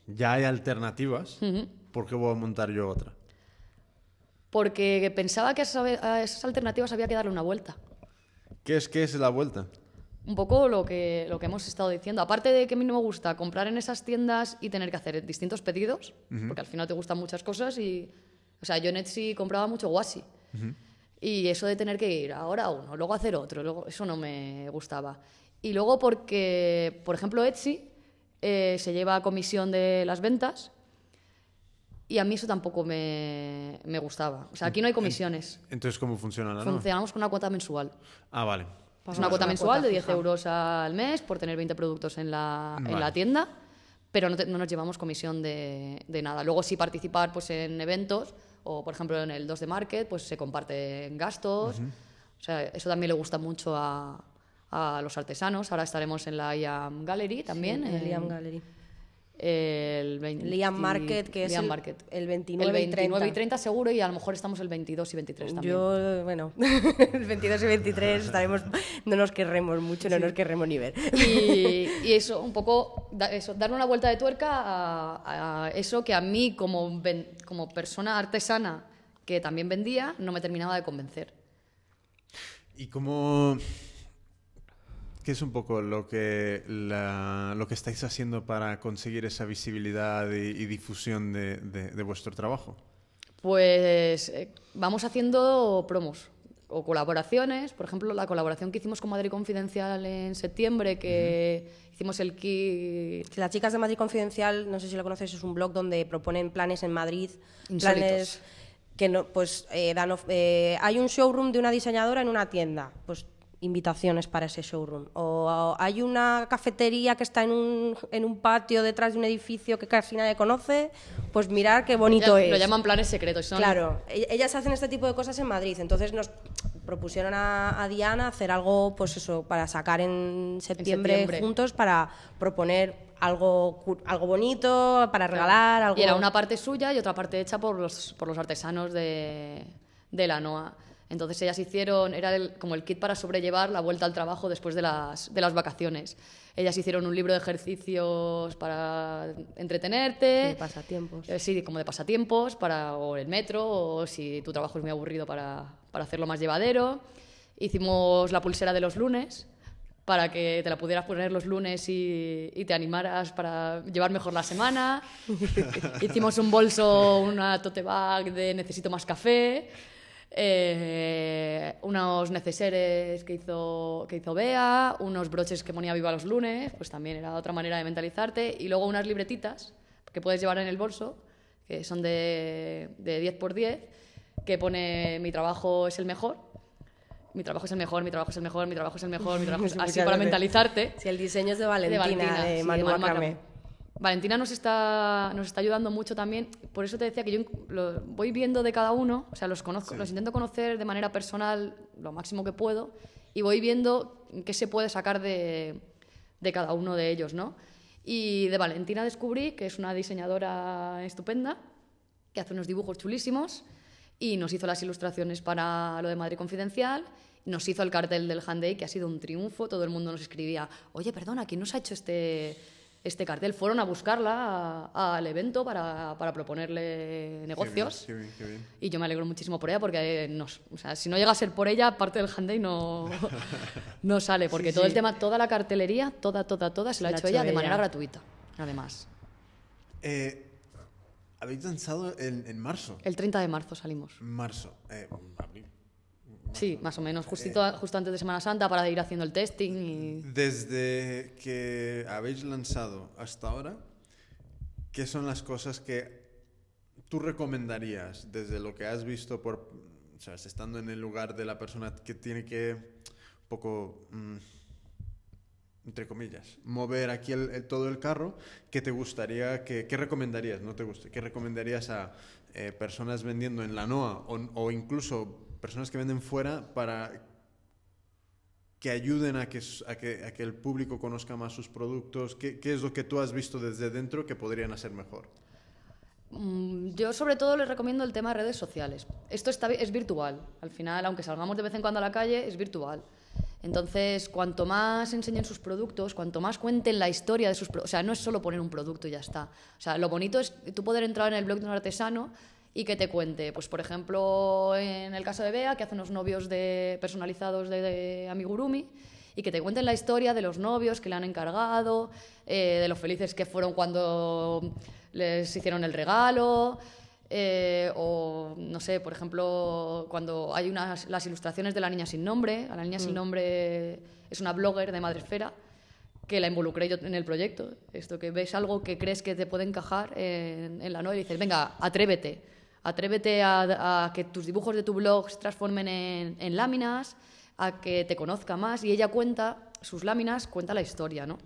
ya hay alternativas. ¿por qué voy a montar yo otra? Porque pensaba que a esas alternativas había que darle una vuelta. ¿Qué es, qué es la vuelta? Un poco lo que, lo que hemos estado diciendo. Aparte de que a mí no me gusta comprar en esas tiendas y tener que hacer distintos pedidos, porque al final te gustan muchas cosas y... O sea, yo en Etsy compraba mucho washi. Y eso de tener que ir ahora a uno, luego hacer otro, luego, eso no me gustaba. Y luego porque, por ejemplo, Etsy eh, se lleva a comisión de las ventas y a mí eso tampoco me, me gustaba. O sea, aquí no hay comisiones. Entonces, ¿cómo funciona la? Funcionamos con una cuota mensual. Ah, vale. Es una cuota una mensual cuota de 10 fija. euros al mes por tener 20 productos en la, en Vale. la tienda, pero no, te- no nos llevamos comisión de, de nada. Luego sí participar pues, en eventos o, por ejemplo, en el 2 de Market, pues se comparten gastos. O sea, eso también le gusta mucho a, a los artesanos. Ahora estaremos en la IAM Gallery también. en el en- Liam Gallery. El 20 Liam Market, que es Liam el- Market. el 29 el y 30. 29 y 30 seguro y a lo mejor estamos el 22 y 23 también. Yo, bueno, el 22 y 23 estaremos, no nos querremos mucho, no nos querremos ni ver. Y, y eso, un poco, eso, darle una vuelta de tuerca a, a eso que a mí, como, ven- como persona artesana que también vendía, no me terminaba de convencer. ¿Y cómo... ¿Qué es un poco lo que, la- lo que estáis haciendo para conseguir esa visibilidad y, y difusión de, de- de vuestro trabajo? Pues eh, vamos haciendo promos o colaboraciones. Por ejemplo, la colaboración que hicimos con Madrid Confidencial en septiembre, que hicimos el kit Las chicas de Madrid Confidencial, no sé si lo conoces, es un blog donde proponen planes en Madrid, Insólitos. planes que no, pues eh, dan, of- eh, hay un showroom de una diseñadora en una tienda, pues invitaciones para ese showroom. O hay una cafetería que está en un, en un patio detrás de un edificio que casi nadie conoce, pues mirar qué bonito Lo es. llaman planes secretos. son- Claro, e- ellas hacen este tipo de cosas en Madrid, entonces nos propusieron a, a Diana hacer algo, pues eso, para sacar en septiembre, septiembre. juntos para proponer algo, algo bonito, para regalar, algo... Y era una parte suya y otra parte hecha por los, por los artesanos de, de la NOA. Entonces ellas hicieron, era el- como el kit para sobrellevar la vuelta al trabajo después de las, de las vacaciones. Ellas hicieron un libro de ejercicios para entretenerte. de pasatiempos. Eh, sí, como de pasatiempos, para, o el metro, o si tu trabajo es muy aburrido para, para hacerlo más llevadero. Hicimos la pulsera de los lunes para que te la pudieras poner los lunes y, y te animaras para llevar mejor la semana. Hicimos un bolso, una tote bag de necesito más café. Eh, unos neceseres que hizo, que hizo Bea, unos broches que ponía viva los lunes, pues también era otra manera de mentalizarte, y luego unas libretitas que puedes llevar en el bolso, que son de, de 10 por 10, que pone mi trabajo es el mejor, mi trabajo es el mejor, mi trabajo es el mejor, mi trabajo es el mejor, mi trabajo es así para mentalizarte. Si el diseño es de De Valentina, de, sí, Manu Manu Macramé. Macramé. Valentina nos está, nos está ayudando mucho también. Por eso te decía que yo lo voy viendo de cada uno, o sea, los, conozco, los intento conocer de manera personal lo máximo que puedo y voy viendo qué se puede sacar de, de cada uno de ellos, ¿no? Y de Valentina descubrí que es una diseñadora estupenda, que hace unos dibujos chulísimos y nos hizo las ilustraciones para lo de Madrid Confidencial. Nos hizo el cartel del Hand Day, que ha sido un triunfo. Todo el mundo nos escribía, oye, perdona, ¿quién nos ha hecho este, este cartel? Fueron a buscarla al evento para, para proponerle negocios. Qué bien, qué bien, qué bien. Y yo me alegro muchísimo por ella porque nos, o sea, si no llega a ser por ella, parte del Day no, no sale. Porque todo el tema, toda la cartelería, toda, toda, toda, se la ha hecho ella de manera gratuita, además. Eh, Habéis lanzado en, en marzo. El 30 de marzo salimos. Marzo. Eh, abril. Sí, más o menos, justito, justo antes de Semana Santa para ir haciendo el testing y... Desde que habéis lanzado hasta ahora, ¿qué son las cosas que tú recomendarías desde lo que has visto por, o sea, estando en el lugar de la persona que tiene que un poco, mm, entre comillas, mover aquí el- el- todo el carro? ¿Qué te gustaría, que, qué recomendarías, no te guste, qué recomendarías a eh, personas vendiendo en la NOA o, o incluso personas que venden fuera para que ayuden a que, el público conozca más sus productos? ¿Qué, es lo que tú has visto desde dentro que podrían hacer mejor? Mm, Yo sobre todo les recomiendo el tema de redes sociales. Esto es virtual. Al final, aunque salgamos de vez en cuando a la calle, es virtual. Entonces, cuanto más enseñen sus productos, cuanto más cuenten la historia de sus productos, o sea, no es solo poner un producto y ya está. O sea, lo bonito es tú poder entrar en el blog de un artesano y que te cuente, pues por ejemplo, en el caso de Bea, que hace unos novios de, personalizados de, de amigurumi, y que te cuenten la historia de los novios que le han encargado, eh, de lo felices que fueron cuando les hicieron el regalo, eh, o no sé, por ejemplo, cuando hay unas, las ilustraciones de la niña sin nombre, a la niña sin nombre es una blogger de Madresfera, que la involucré yo en el proyecto. Esto que ves algo que crees que te puede encajar en, en la novela y dices, venga, atrévete. Atrévete a, a que tus dibujos de tu blog se transformen en, en láminas, a que te conozca más. Y ella cuenta, sus láminas, cuenta la historia, ¿no?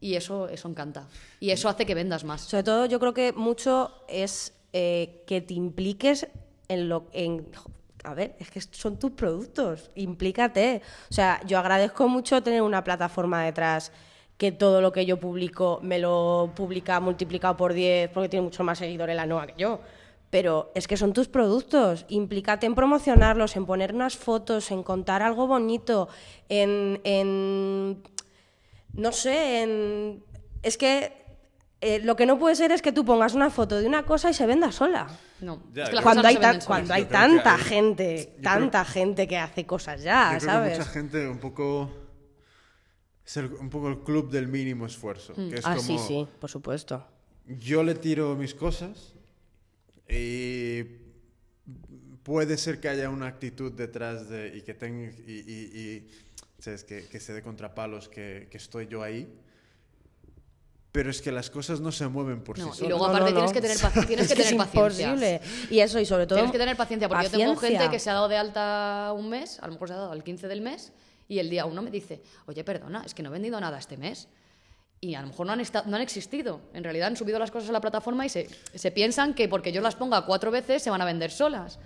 Y eso, eso encanta. Y eso hace que vendas más. Sobre todo yo creo que mucho es eh, que te impliques en lo... En, a ver, es que son tus productos, implícate. O sea, yo agradezco mucho tener una plataforma detrás que todo lo que yo publico me lo publica multiplicado por 10 porque tiene mucho más seguidores la NOA que yo. Pero es que son tus productos, implícate en promocionarlos, en poner unas fotos, en contar algo bonito, en, en no sé, en... es que eh, lo que no puede ser es que tú pongas una foto de una cosa y se venda sola. No, Ya, es que las Cuando hay, cuando hay tanta hay- gente, tanta gente que hace cosas ya, Yo creo ¿sabes? que mucha gente un poco... Es el- un poco el club del mínimo esfuerzo. que es ah, como, sí, sí, por supuesto. Yo le tiro mis cosas y puede ser que haya una actitud detrás de y que tenga y, y- y, ¿sabes? Que, que se dé contrapalos que, que estoy yo ahí. Pero es que las cosas no se mueven por No, sí y solas. luego No, aparte no, tienes que tener, paci- tienes Es que tener es paciencia. imposible. Y eso, y sobre todo. Tienes que tener paciencia, porque yo tengo gente que se ha dado de alta un mes, a lo mejor se ha dado al 15 del mes, y el día uno me dice, oye, perdona, es que no he vendido nada este mes. Y a lo mejor no han, esta- no han existido. En realidad han subido las cosas a la plataforma y se, se piensan que porque yo las ponga cuatro veces se van a vender solas.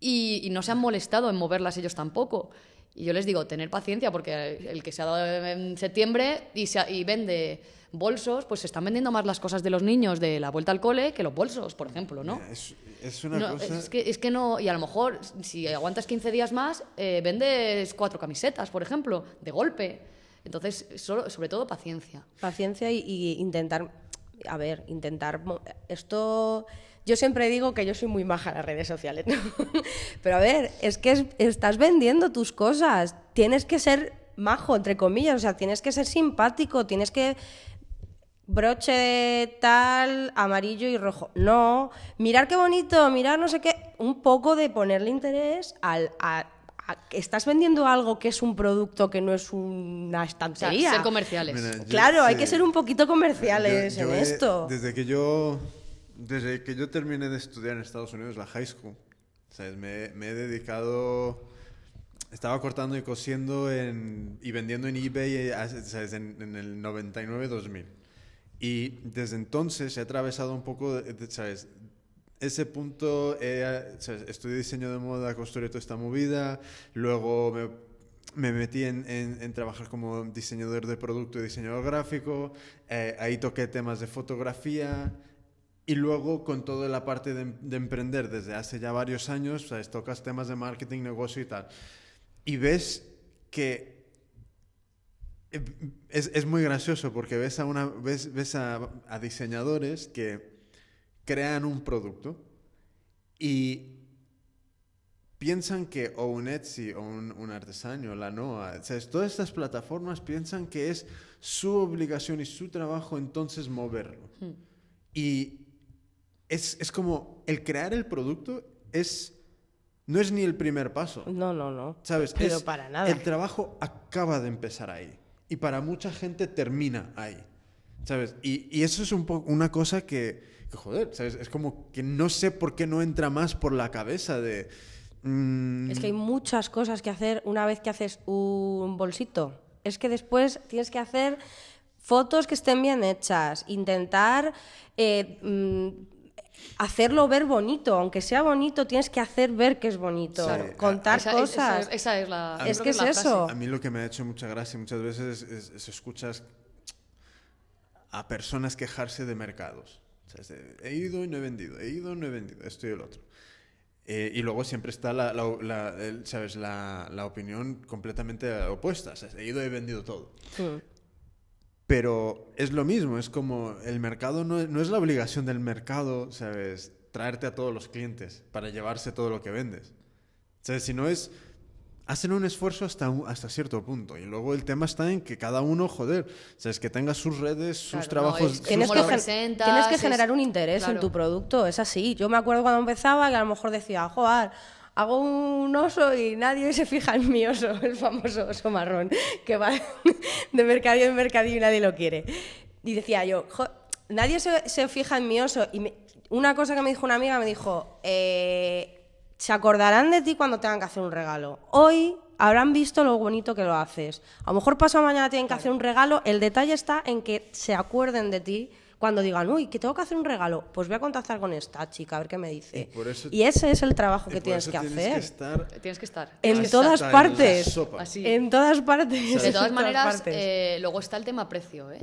Y, y no se han molestado en moverlas ellos tampoco. Y yo les digo, tener paciencia, porque el que se ha dado en septiembre y, se ha- y vende bolsos, pues se están vendiendo más las cosas de los niños de la vuelta al cole que los bolsos, por ejemplo, ¿no? Es, es una No, cosa... es, que, es que no, y a lo mejor si aguantas 15 días más, eh, vendes cuatro camisetas, por ejemplo, de golpe. Entonces, solo- sobre todo paciencia. Paciencia y, intentar. A ver, intentar. Esto. Yo siempre digo que yo soy muy maja en las redes sociales. Pero a ver, es que es- estás vendiendo tus cosas. Tienes que ser majo, entre comillas. O sea, tienes que ser simpático. Tienes que. Broche tal, amarillo y rojo. No. Mirar qué bonito, mirar no sé qué. Un poco de ponerle interés al. a- estás vendiendo algo que es un producto que no es una O sea, estantería. ser comerciales. Mira, yo- Claro, hay que ser un poquito comerciales Yo- yo en he- esto. Desde que yo, desde que yo terminé de estudiar en Estados Unidos, la high school, ¿sabes? Me, me he dedicado, estaba cortando y cosiendo en, y vendiendo en eBay eh, ¿sabes? En, en el 99-2000. Y desde entonces he atravesado un poco, de- de- ¿sabes? Ese punto, he, ¿sabes? estudié diseño de moda, construí toda esta movida, luego me me metí en, en- en trabajar como diseñador de producto y diseñador gráfico, eh, ahí toqué temas de fotografía y luego con toda la parte de, de emprender desde hace ya varios años, tocas temas de marketing, negocio y tal. Y ves que eh, es, es muy gracioso porque ves a, una, ves, ves a, a diseñadores que crean un producto y piensan que o un Etsy o un, un artesano, la NOA, ¿sabes? todas estas plataformas piensan que es su obligación y su trabajo entonces moverlo. Y es, es como el crear el producto es no es ni el primer paso. No, no, no. ¿Sabes? Pero Es- para nada. El trabajo acaba de empezar ahí. Y para mucha gente termina ahí. ¿Sabes? Y, y eso es un una cosa que, joder, ¿sabes? Es como que no sé por qué no entra más por la cabeza de... mm, Es que hay muchas cosas que hacer una vez que haces un bolsito. Es que después tienes que hacer fotos que estén bien hechas, intentar eh, mm, hacerlo ver bonito, aunque sea bonito, tienes que hacer ver que es bonito, contar Esa- es- cosas. esa, esa es la. Es que es la eso. frase. A mí lo que me ha hecho mucha gracia muchas veces es, es escuchas a personas quejarse de mercados. O sea, de, he ido y no he vendido, he ido y no he vendido, esto y el otro. Eh, y luego siempre está la, la- la- el- ¿sabes? La, la opinión completamente opuesta. O sea, he ido y he vendido todo. Mm. Pero es lo mismo, es como el mercado no, no es la obligación del mercado, ¿sabes? Traerte a todos los clientes para llevarse todo lo que vendes. ¿Sabes? Si no es... Hacen un esfuerzo hasta, un- hasta cierto punto. Y luego el tema está en que cada uno, joder, ¿sabes? Que tenga sus redes, sus Claro, no, trabajos... es- sus Tienes que, presentas, tienes que es- generar un interés en claro. tu producto, es así. Yo me acuerdo cuando empezaba que a lo mejor decía, joder, hago un oso y nadie se fija en mi oso, el famoso oso marrón, que va de mercadillo en mercadillo y nadie lo quiere. Y decía yo, "Jo, nadie se, se fija en mi oso. Y me- una cosa que me dijo una amiga, me dijo, eh, se acordarán de ti cuando tengan que hacer un regalo. Hoy habrán visto lo bonito que lo haces. A lo mejor pasado mañana tienen que hacer un regalo. El detalle está en que se acuerden de ti cuando digan, uy, que tengo que hacer un regalo. Pues voy a contactar con esta chica, a ver qué me dice. Y por eso- Y ese es el trabajo que tienes que tienes hacer. que estar Tienes que estar. En que todas partes. Así. En todas partes. De todas todas maneras, partes. eh, luego está el tema precio, ¿eh?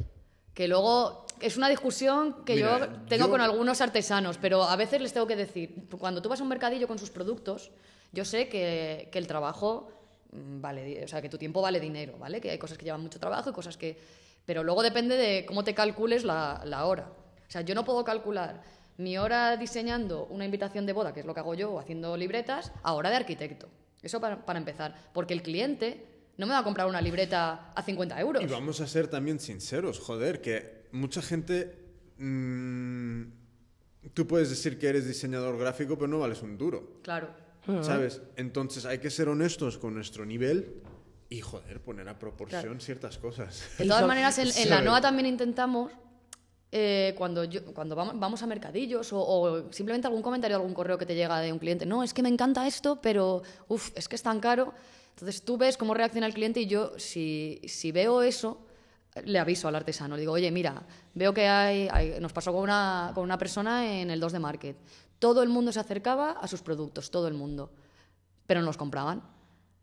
Que luego es una discusión que Mira, yo tengo yo- con algunos artesanos, pero a veces les tengo que decir, cuando tú vas a un mercadillo con sus productos, yo sé que, que el trabajo mm, vale, o sea, que tu tiempo vale dinero, ¿vale? Que hay cosas que llevan mucho trabajo y cosas que... Pero luego depende de cómo te calcules la, la hora. O sea, yo no puedo calcular mi hora diseñando una invitación de boda, que es lo que hago yo, haciendo libretas, a hora de arquitecto. Eso para, para empezar. Porque el cliente no me va a comprar una libreta a 50 euros. Y vamos a ser también sinceros, joder, que mucha gente... mm, tú puedes decir que eres diseñador gráfico, pero no vales un duro, Claro. ¿sabes? Entonces hay que ser honestos con nuestro nivel y, joder, poner a proporción ciertas cosas. De todas maneras, en, en la. NOA también intentamos, eh, cuando, yo, cuando vamos, vamos a mercadillos o, o simplemente algún comentario, algún correo que te llega de un cliente, no, es que me encanta esto, pero uf, es que es tan caro. Entonces tú ves cómo reacciona el cliente y yo, si, si veo eso, le aviso al artesano. Le digo, oye, mira, veo que hay, nos pasó con una, con una persona en el 2 de Market. Todo el mundo se acercaba a sus productos, todo el mundo, pero no los compraban.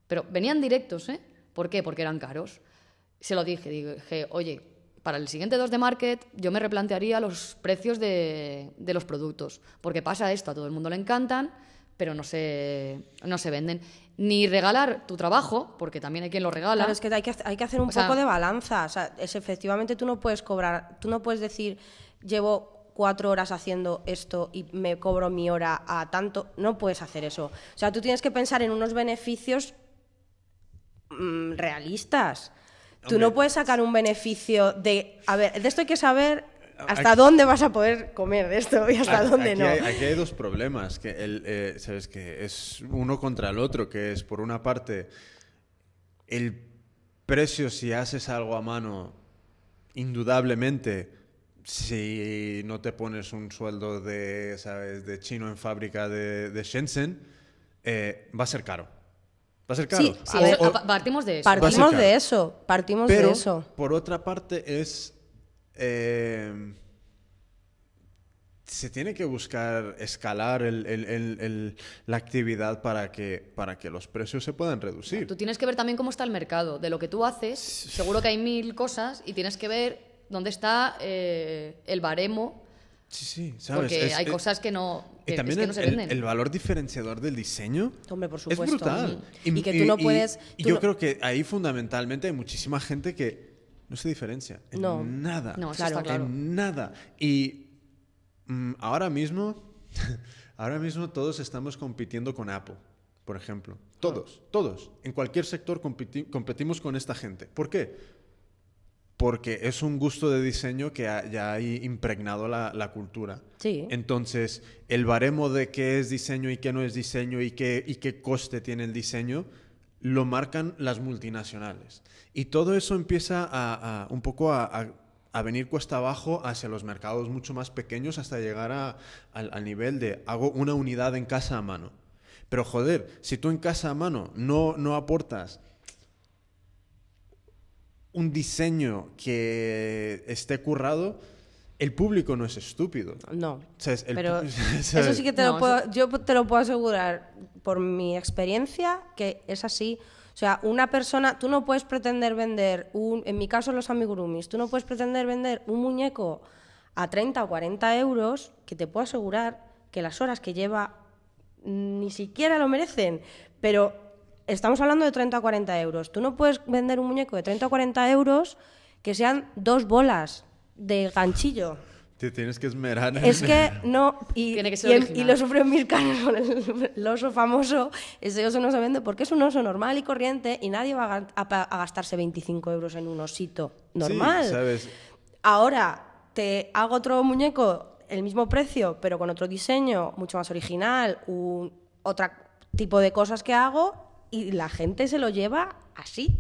Pero venían directos, ¿eh? ¿Por qué? Porque eran caros. Se lo dije, dije, oye, para el siguiente 2 de Market yo me replantearía los precios de, de los productos, porque pasa esto, a todo el mundo le encantan, pero no se, no se venden. Ni regalar tu trabajo, porque también hay quien lo regala. Claro, es que hay que, hay que hacer un O sea- poco de balanza. O sea, es, efectivamente tú no puedes cobrar, tú no puedes decir, llevo cuatro horas haciendo esto y me cobro mi hora a tanto. No puedes hacer eso. O sea, tú tienes que pensar en unos beneficios mm, realistas. Tú no puedes sacar un beneficio de, a ver, de esto hay que saber hasta Aquí- dónde vas a poder comer de esto y hasta Aquí- dónde no. Hay, aquí hay dos problemas, que el, eh, sabes que es uno contra el otro, que es por una parte el precio si haces algo a mano, indudablemente, si no te pones un sueldo de, sabes, de chino en fábrica de, de Shenzhen, eh, va a ser caro. Va a ser caro. Sí, Sí, A ver, eso- O- a- partimos de eso. Partimos de eso, partimos pero de eso. por otra parte es eh, se tiene que buscar escalar el- el- el- el- la actividad para que para que los precios se puedan reducir. Tú tienes que ver también cómo está el mercado. De lo que tú haces, seguro que hay mil cosas y tienes que ver dónde está eh, el baremo, Sí, sí, sabes. porque Es- hay es- cosas que no, y que, es no se el- venden. el valor diferenciador del diseño Hombre, por es supuesto. brutal. Y que tú no puedes- y tú yo no- creo que ahí fundamentalmente hay muchísima gente que no se diferencia en No. nada. No, Claro. está claro. En nada. Y mm, ahora mismo, ahora mismo todos estamos compitiendo con Apple, por ejemplo. Todos, todos. En cualquier sector competi- competimos con esta gente. ¿Por qué? Porque es un gusto de diseño que ha- ya ha impregnado la, la cultura. Sí. Entonces, el baremo de qué es diseño y qué no es diseño y qué, y qué coste tiene el diseño, lo marcan las multinacionales. Y todo eso empieza a, un poco a, venir cuesta abajo hacia los mercados mucho más pequeños hasta llegar al, al nivel de hago una unidad en casa a mano. Pero joder, si tú en casa a mano no, no aportas un diseño que esté currado, el público no es estúpido. No. El pero eso sí que te No, lo puedo, yo te lo puedo asegurar por mi experiencia que es así. O sea, una persona, tú no puedes pretender vender un, en mi caso los amigurumis, tú no puedes pretender vender un muñeco a 30 o 40 euros que te puedo asegurar que las horas que lleva ni siquiera lo merecen. Pero estamos hablando de 30 o 40 euros. Tú no puedes vender un muñeco de 30 o 40 euros que sean dos bolas de ganchillo. Te tienes que esmerar. en- Es que no. Y, Tiene que ser y, en- original. y lo sufro en mis con el, el oso famoso. Ese oso no se vende porque es un oso normal y corriente y nadie va a, gastarse 25 euros en un osito normal. Sí, ¿sabes? Ahora te hago otro muñeco, el mismo precio, pero con otro diseño, mucho más original, un otro tipo de cosas que hago y la gente se lo lleva así.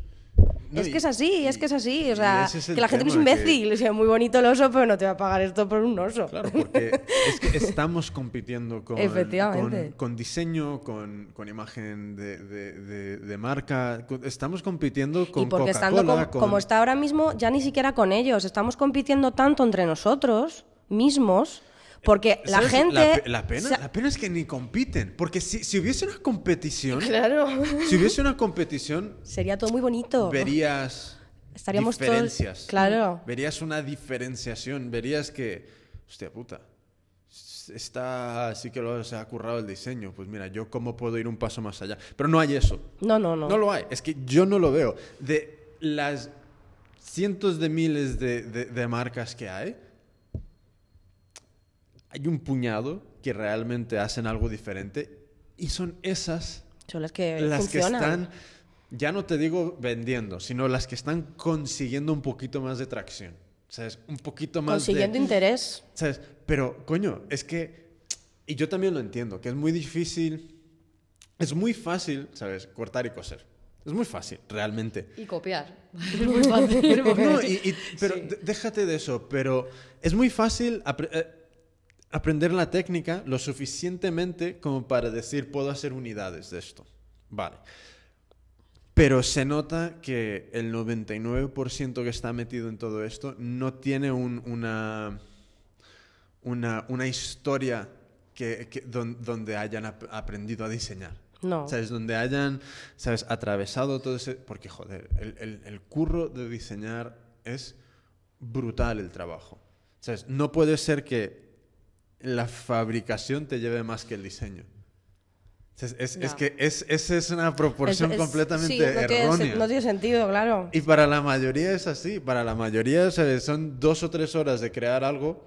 No, es que es así, es que es así. O sea, es que la gente es tema, que- imbécil. O sea, muy bonito el oso, pero no te va a pagar esto por un oso. Claro, porque es que estamos compitiendo con, Efectivamente. con, con diseño, con, con imagen de, de- de- de marca. Estamos compitiendo con y porque estando como está ahora mismo, ya ni siquiera con ellos. Estamos compitiendo tanto entre nosotros mismos, porque la gente... La, la pena, se- la pena es que ni compiten. Porque si, si hubiese una competición. Claro. Si hubiese una competición, Sería todo muy bonito. verías Estaríamos todos- diferencias. claro. Verías una diferenciación. Verías que. Hostia puta. Está. Sí que lo, se ha currado el diseño. Pues mira, yo cómo puedo ir un paso más allá. Pero no hay eso. No, no, no. No lo hay. Es que yo no lo veo. De las cientos de miles de, de- de marcas que hay, hay un puñado que realmente hacen algo diferente y son esas Son las que las funcionan. que están, ya no te digo vendiendo, sino las que están consiguiendo un poquito más de tracción. ¿Sabes? Un poquito más Consiguiendo de... interés. ¿Sabes? Pero, coño, es que... Y yo también lo entiendo, que es muy difícil... Es muy fácil, ¿sabes? Cortar y coser. Es muy fácil, realmente. Y copiar. Es muy fácil. No, y- y- pero déjate de eso, pero es muy fácil eh, aprender la técnica lo suficientemente como para decir, puedo hacer unidades de esto. Vale. Pero se nota que el 99% que está metido en todo esto no tiene un- una, una, una historia que, que- don- donde hayan ap- aprendido a diseñar. No. ¿Sabes? Donde hayan, ¿sabes? Atravesado todo ese... Porque, joder, el, el- el curro de diseñar es brutal el trabajo. ¿Sabes? No puede ser que la fabricación te lleve más que el diseño. Es, es- es No. que es, esa es una proporción Es- completamente sí, no tiene se- errónea. no tiene sentido, claro. Y para la mayoría es así. Para la mayoría son dos o tres horas de crear algo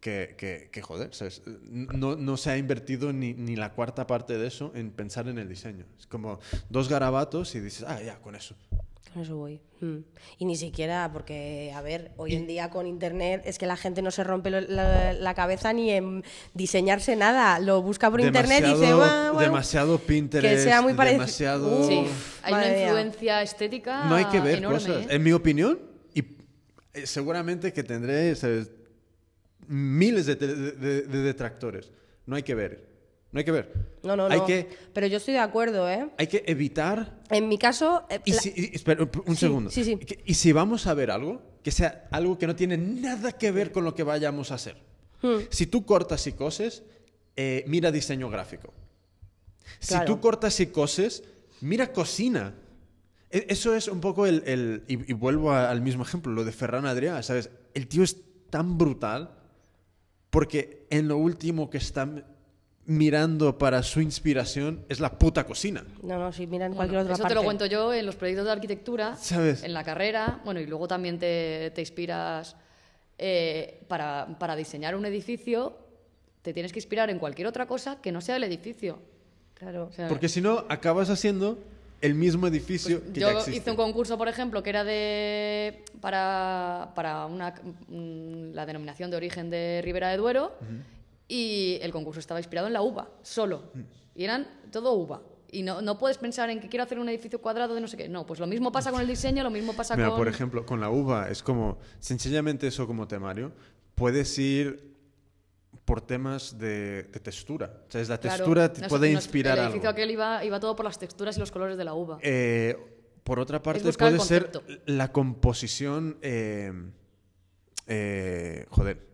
que, que, que, joder, ¿sabes? No, no se ha invertido ni, ni la cuarta parte de eso en pensar en el diseño. Es como dos garabatos y dices, ah, ya, con eso. Con eso voy. Mm. Y ni siquiera, porque, a ver, hoy en día con internet es que la gente no se rompe lo- la, la cabeza ni en diseñarse nada. Lo busca por internet y dice, Demasiado- "Bueno, bueno". demasiado Pinterest, que sea muy parecido. demasiado- Sí, hay una mía. influencia estética No hay que ver enorme, cosas. ¿eh? En mi opinión, y eh, seguramente que tendré ¿sabes? miles de, te- de- de- de detractores. No hay que ver. No hay que ver. No, no, hay no. Que, Pero yo estoy de acuerdo, ¿eh? hay que evitar En mi caso, eh, Y si, y- espera, un Sí, segundo. sí, sí. Y si vamos a ver algo, que sea algo que no tiene nada que ver con lo que vayamos a hacer. Hmm. Si tú cortas y coses, eh, mira diseño gráfico. Si Claro. tú cortas y coses, mira cocina. E- Eso es un poco el... el- y, y vuelvo a- al mismo ejemplo, lo de Ferran Adrià, ¿sabes? El tío es tan brutal porque en lo último que está mirando para su inspiración es la puta cocina. no, no, sí, mira en Bueno, cualquier otra eso parte. te lo cuento yo en los proyectos de arquitectura, ¿Sabes? en la carrera, bueno, y luego también te, te inspiras eh, para, para diseñar un edificio, te tienes que inspirar en cualquier otra cosa que no sea el edificio. Claro. O sea, Porque si no, acabas haciendo el mismo edificio que ya Pues yo existe. hice un concurso, por ejemplo, que era de para, para una, la denominación de origen de Ribera de Duero y el concurso estaba inspirado en la uva, solo. Mm. Y eran todo uva. Y no, no puedes pensar en que quiero hacer un edificio cuadrado de no sé qué. No, pues lo mismo pasa con el diseño, lo mismo pasa Mira, con... por ejemplo, con la uva es como, sencillamente eso como temario, puedes ir por temas de, de textura. O sea, es la Claro, textura te no es- puede no inspirar El algo. edificio aquel iba, iba todo por las texturas y los colores de la uva. Eh, por otra parte, el puede ser la composición. eh, eh, joder.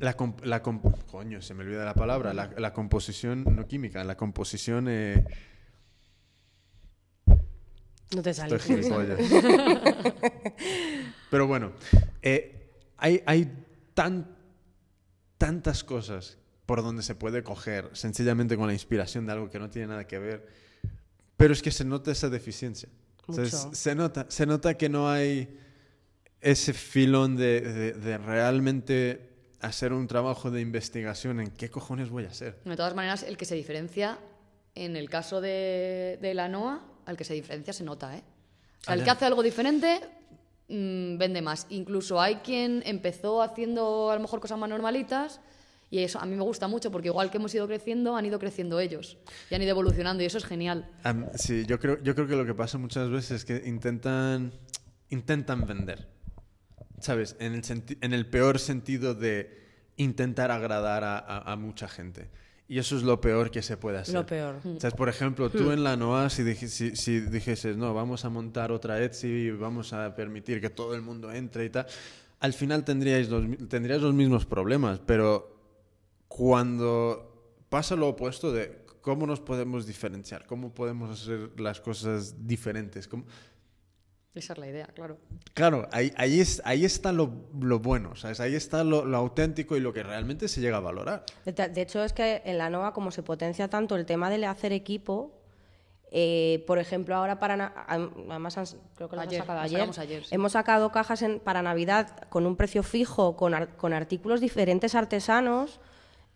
La, comp- la comp- coño, se me olvida la palabra, la, la composición, no química, la composición... eh, No te sale. Pero bueno, eh, hay, hay tan, tantas cosas por donde se puede coger sencillamente con la inspiración de algo que no tiene nada que ver, pero es que se nota esa deficiencia. O sea, es- Mucho. se, nota, se nota que no hay ese filón de, de- de realmente hacer un trabajo de investigación en qué cojones voy a hacer. De todas maneras, el que se diferencia, en el caso de, de la NOA, al que se diferencia se nota, ¿eh? O sea, el Ah, que hace algo diferente mm, vende más. Incluso hay quien empezó haciendo a lo mejor cosas más normalitas y eso a mí me gusta mucho porque igual que hemos ido creciendo, han ido creciendo ellos y han ido evolucionando y eso es genial. Sí, yo creo, yo creo que lo que pasa muchas veces es que intentan, intentan vender. ¿Sabes? En el, senti- en el peor sentido de intentar agradar a, a- a mucha gente. Y eso es lo peor que se puede hacer. Lo peor. ¿Sabes? Por ejemplo, tú en la NOA, si, dij- si, si dijeses, no, vamos a montar otra Etsy y vamos a permitir que todo el mundo entre y tal, al final tendríais los, tendríais los mismos problemas, pero cuando pasa lo opuesto de cómo nos podemos diferenciar, cómo podemos hacer las cosas diferentes. cómo- Esa es la idea, claro. Claro, ahí, ahí, es, ahí está lo, lo bueno, ¿sabes? Ahí está lo, lo auténtico y lo que realmente se llega a valorar. De, de hecho, es que en la NOVA, como se potencia tanto el tema de hacer equipo, eh, por ejemplo, ahora para. Además, han- creo que lo hemos Ayer, sacado ayer. sacamos ayer, sí. Hemos sacado cajas en- para Navidad con un precio fijo, con, ar- con artículos diferentes artesanos.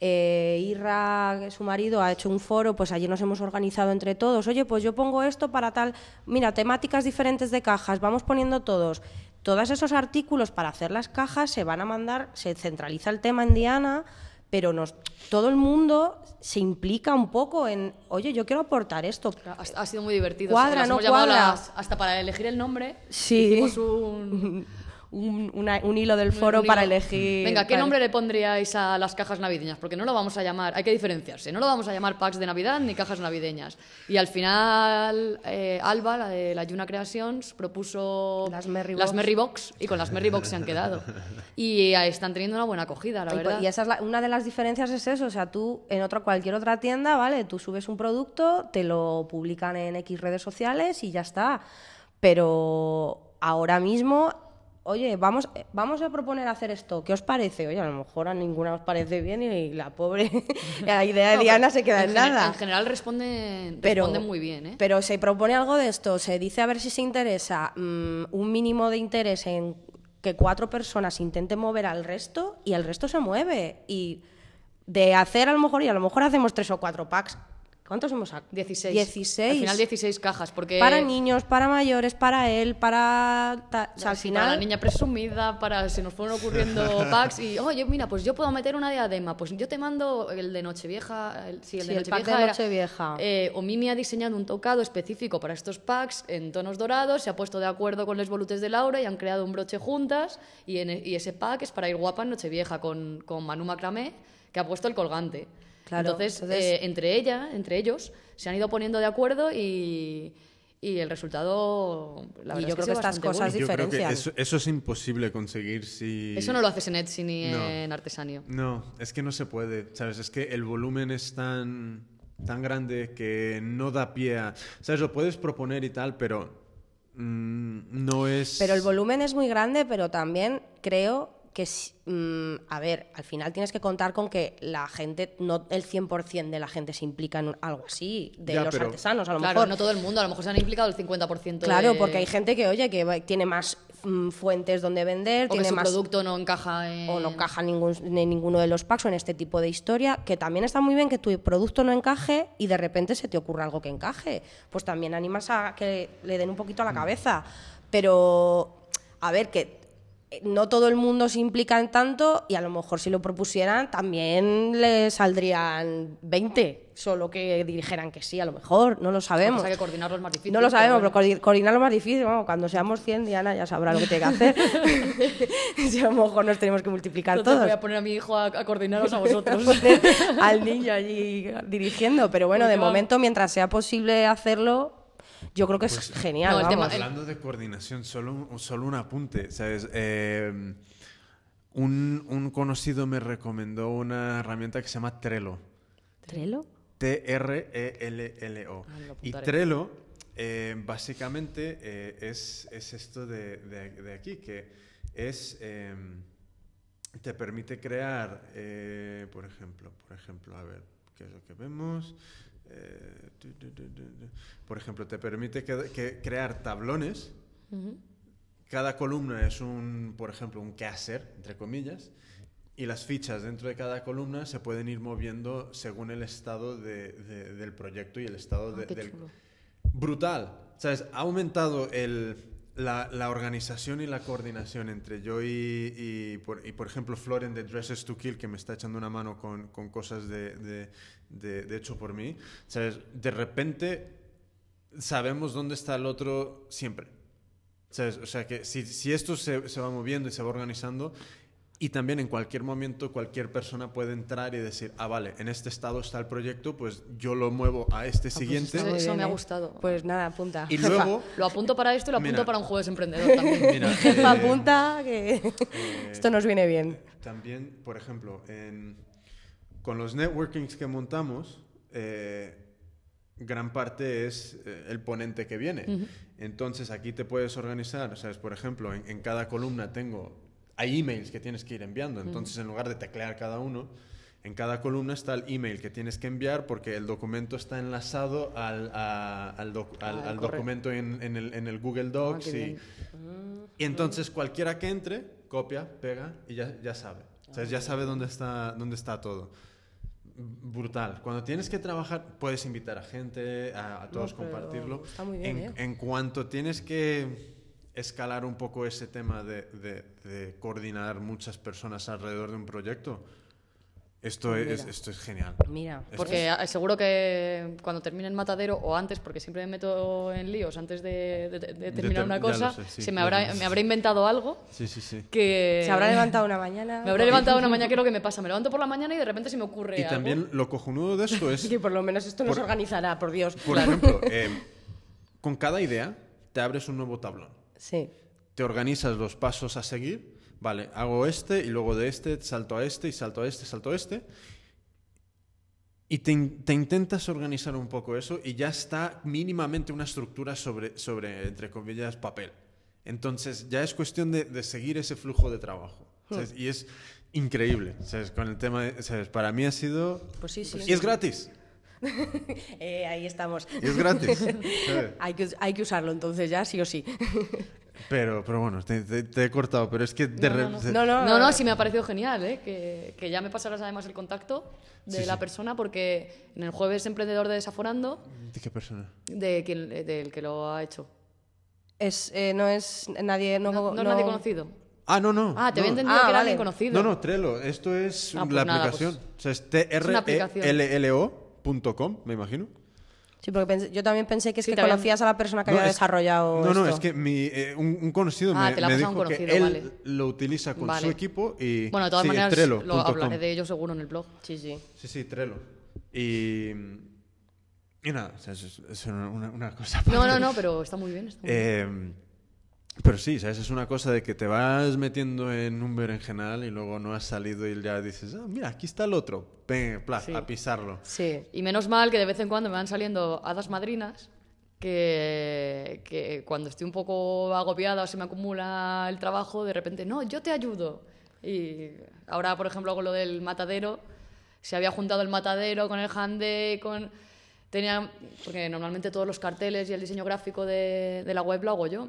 Eh, Irra, su marido, ha hecho un foro, pues allí nos hemos organizado entre todos. Oye, pues yo pongo esto para tal. Mira, temáticas diferentes de cajas, vamos poniendo todos. Todos esos artículos para hacer las cajas se van a mandar, se centraliza el tema en Diana, pero nos, todo el mundo se implica un poco en, oye, yo quiero aportar esto. Ha, ha sido muy divertido. Cuadra, no cuadra. las- hasta para elegir el nombre. Sí. Hicimos un, Un, una- un hilo del foro un para hilo. elegir. Venga, ¿qué para- nombre le pondríais a las cajas navideñas? Porque no lo vamos a llamar, hay que diferenciarse, no lo vamos a llamar packs de Navidad ni cajas navideñas. Y al final, eh, Alba, la de la Yuna Creations, propuso Las Merry las. Merry Box y con las Merry Box se han quedado. Y eh, están teniendo una buena acogida, la Y, verdad. y esa es la- una de las diferencias es eso, o sea, tú en otra cualquier otra tienda, ¿vale? Tú subes un producto, te lo publican en X redes sociales y ya está. Pero ahora mismo, oye, vamos, eh, vamos a proponer hacer esto, ¿qué os parece? Oye, a lo mejor a ninguna os parece bien y la pobre la idea de No, Diana se queda en, gener- nada. En general responden, pero, responden muy bien, ¿eh? Pero se propone algo de esto, se dice a ver si se interesa mm, un mínimo de interés en que cuatro personas intenten mover al resto y el resto se mueve. Y de hacer a lo mejor, y a lo mejor hacemos tres o cuatro packs. ¿Cuántos hemos sacado? 16. 16. Al final 16 cajas, porque... Para niños, para mayores, para él, para... ta- o sea, al final... Para la niña presumida, para se nos fueron ocurriendo packs y, oye, mira, pues yo puedo meter una diadema, pues yo te mando el de Nochevieja, el, sí, el Sí, de el pack Nochevieja. de era- Nochevieja. eh, o Mimi ha diseñado un tocado específico para estos packs en tonos dorados, se ha puesto de acuerdo con los volutes de Laura y han creado un broche juntas y, en e- y ese pack es para ir guapa en Nochevieja con, con Manu Macramé, que ha puesto el colgante. Claro, entonces, entonces- eh, entre ella, entre ellos, se han ido poniendo de acuerdo y... Y el resultado, la Y yo es creo que, estas cosas bueno. Yo creo que diferencian. eso, eso es imposible conseguir si... Eso no lo haces en Etsy ni No. en Artesanio. No, es que no se puede, ¿sabes? Es que el volumen es tan, tan grande que no da pie a... ¿Sabes? Lo puedes proponer y tal, pero mm, no es... Pero el volumen es muy grande, pero también creo que, si- mm, a ver, al final tienes que contar con que la gente, no el 100% de la gente se implica en algo así, de Ya, los pero- artesanos, a lo Claro, mejor. no todo el mundo, a lo mejor se han implicado el 50%. Claro, de- porque hay gente que, oye, que tiene más mm, fuentes donde vender, o que tiene su más... producto no encaja en... o no encaja en ningún, en ninguno de los packs o en este tipo de historia, que también está muy bien que tu producto no encaje y de repente se te ocurra algo que encaje. Pues también animas a que le den un poquito a la cabeza. Pero, a ver, que no todo el mundo se implica en tanto y a lo mejor si lo propusieran también le saldrían 20, solo que dijeran que sí, a lo mejor, no lo sabemos. es que coordinarlo es más difícil. No lo sabemos, pero coordi- coordinarlo es más difícil. Bueno, cuando seamos 100, Diana ya sabrá lo que tiene que hacer. si a lo mejor nos tenemos que multiplicar Entonces todos. voy a poner a mi hijo a, a coordinaros a vosotros. Al niño allí dirigiendo. Pero bueno, de momento, mientras sea posible hacerlo, yo creo que es genial. no, el tema- Hablando de coordinación, solo, un- solo un apunte, ¿sabes? Eh, un, un conocido me recomendó una herramienta que se llama Trello. ¿Trello? T-R-E-L-L-O. Ah, lo y apuntaré. Trello, eh, básicamente, eh, es, es esto de, de- de aquí, que es... em, te permite crear, eh, por ejemplo, por ejemplo, a ver, ¿qué es lo que vemos? Eh, tu, tu, tu, tu, tu. Por ejemplo, te permite que- que crear tablones. Cada columna es un, por ejemplo, un qué hacer, entre comillas, y las fichas dentro de cada columna se pueden ir moviendo según el estado de- de- del proyecto y el estado Ah, de- qué del, brutal. ¿Sabes? Ha aumentado el, la, la organización y la coordinación entre yo y, y, por, y, por ejemplo, Floren de Dresses to Kill, que me está echando una mano con, con cosas de, de, de- de hecho por mí. ¿Sabes? De repente sabemos dónde está el otro siempre. ¿Sabes? O sea que si, si esto se, se va moviendo y se va organizando, y también en cualquier momento cualquier persona puede entrar y decir, ah, vale, en este estado está el proyecto, pues yo lo muevo a este siguiente. está Muy Eso bien, me ha ¿eh? gustado. Pues nada, apunta. y Jefa. luego, Lo apunto para esto y lo apunto Mira. para un jueves emprendedor también. mira, Jefa, eh, apunta que eh, esto nos viene bien. También, por ejemplo, en- con los networkings que montamos, eh, gran parte es eh, el ponente que viene. Entonces aquí te puedes organizar, ¿sabes? Por ejemplo, en, en cada columna tengo, hay emails que tienes que ir enviando. Entonces, en lugar de teclear cada uno, en cada columna está el email que tienes que enviar porque el documento está enlazado al, a- al, doc- al- Ah, al documento en, en el, en el Google Ah, Docs. qué y, y entonces cualquiera que entre, copia, pega y ya, ya sabe. O sea, ya sabe dónde está, dónde está todo. Brutal. Cuando tienes que trabajar, puedes invitar a gente, a, a todos pero compartirlo. está muy bien, en, ¿eh? en cuanto tienes que escalar un poco ese tema de, de- de coordinar muchas personas alrededor de un proyecto, esto, Pues es, mira. esto es genial. Mira, Esto Porque seguro que cuando termine el matadero o antes, porque siempre me meto en líos antes de, de- de terminar ter- una cosa, lo sé, sí, se me habrá, me inventado algo Sí, sí, sí. que... se habrá levantado una mañana. Me habré levantado una mañana, que es lo que me pasa. Me levanto por la mañana y de repente se me ocurre Y algo. también lo cojonudo de esto es Que por lo menos esto nos organizará, por Dios. Por ejemplo, eh, con cada idea te abres un nuevo tablón. Sí. Te organizas los pasos a seguir. Vale, hago este y luego de este salto a este y salto a este, salto a este. Y te, in- te intentas organizar un poco eso y ya está mínimamente una estructura sobre, sobre entre comillas, papel. Entonces ya es cuestión de, de seguir ese flujo de trabajo. ¿sabes? Y es increíble. ¿sabes? Con el tema, de- ¿sabes? para mí ha sido... Pues sí, sí. Y es gratis. Eh, ahí estamos. Y es gratis. Hay que, hay que usarlo entonces ya, sí o sí. Pero, pero bueno, te, te- te he cortado, pero es que de No, no, no. No, no, No, no, sí me ha parecido genial, ¿eh? que, que ya me pasarás además el contacto de Sí, la sí. persona, porque en el jueves emprendedor de Desaforando, ¿De qué persona? de quien, del que lo ha hecho. Es, eh, no es nadie. No, No, no es nadie conocido. Ah, no, no. Ah, te no. había entendido Ah, que era vale. alguien conocido. No, no, Trello. Esto es Ah, pues la nada, aplicación. pues- O sea, es una aplicación. trello.com, me imagino. Sí, porque pensé- yo también pensé que es Sí, que te habían- conocías a la persona que No, había es- desarrollado. No, no, esto. es que mi, eh, un, un conocido Ah, me, te la ha me pasado dijo un que conocido, él vale. lo utiliza con Vale. su equipo y... Bueno, de todas sí, maneras, lo hablaré de ello seguro en el blog. Sí, sí. Sí, sí, Trello. Y... Y nada, o sea, es, es- una, una- cosa No, no, no, pero está muy bien. está muy bien. Pero sí, ¿sabes? Es una cosa de que te vas metiendo en un berenjenal y luego no has salido y ya dices, ah, mira, aquí está el otro. Ven, Sí. a pisarlo. Sí. Y menos mal que de vez en cuando me van saliendo hadas madrinas que, que cuando estoy un poco agobiada o se me acumula el trabajo, de repente, no, yo te ayudo. Y ahora, por ejemplo, con lo del matadero, se había juntado el matadero con el hande, con... Tenía, porque normalmente todos los carteles y el diseño gráfico de, de la web lo hago yo.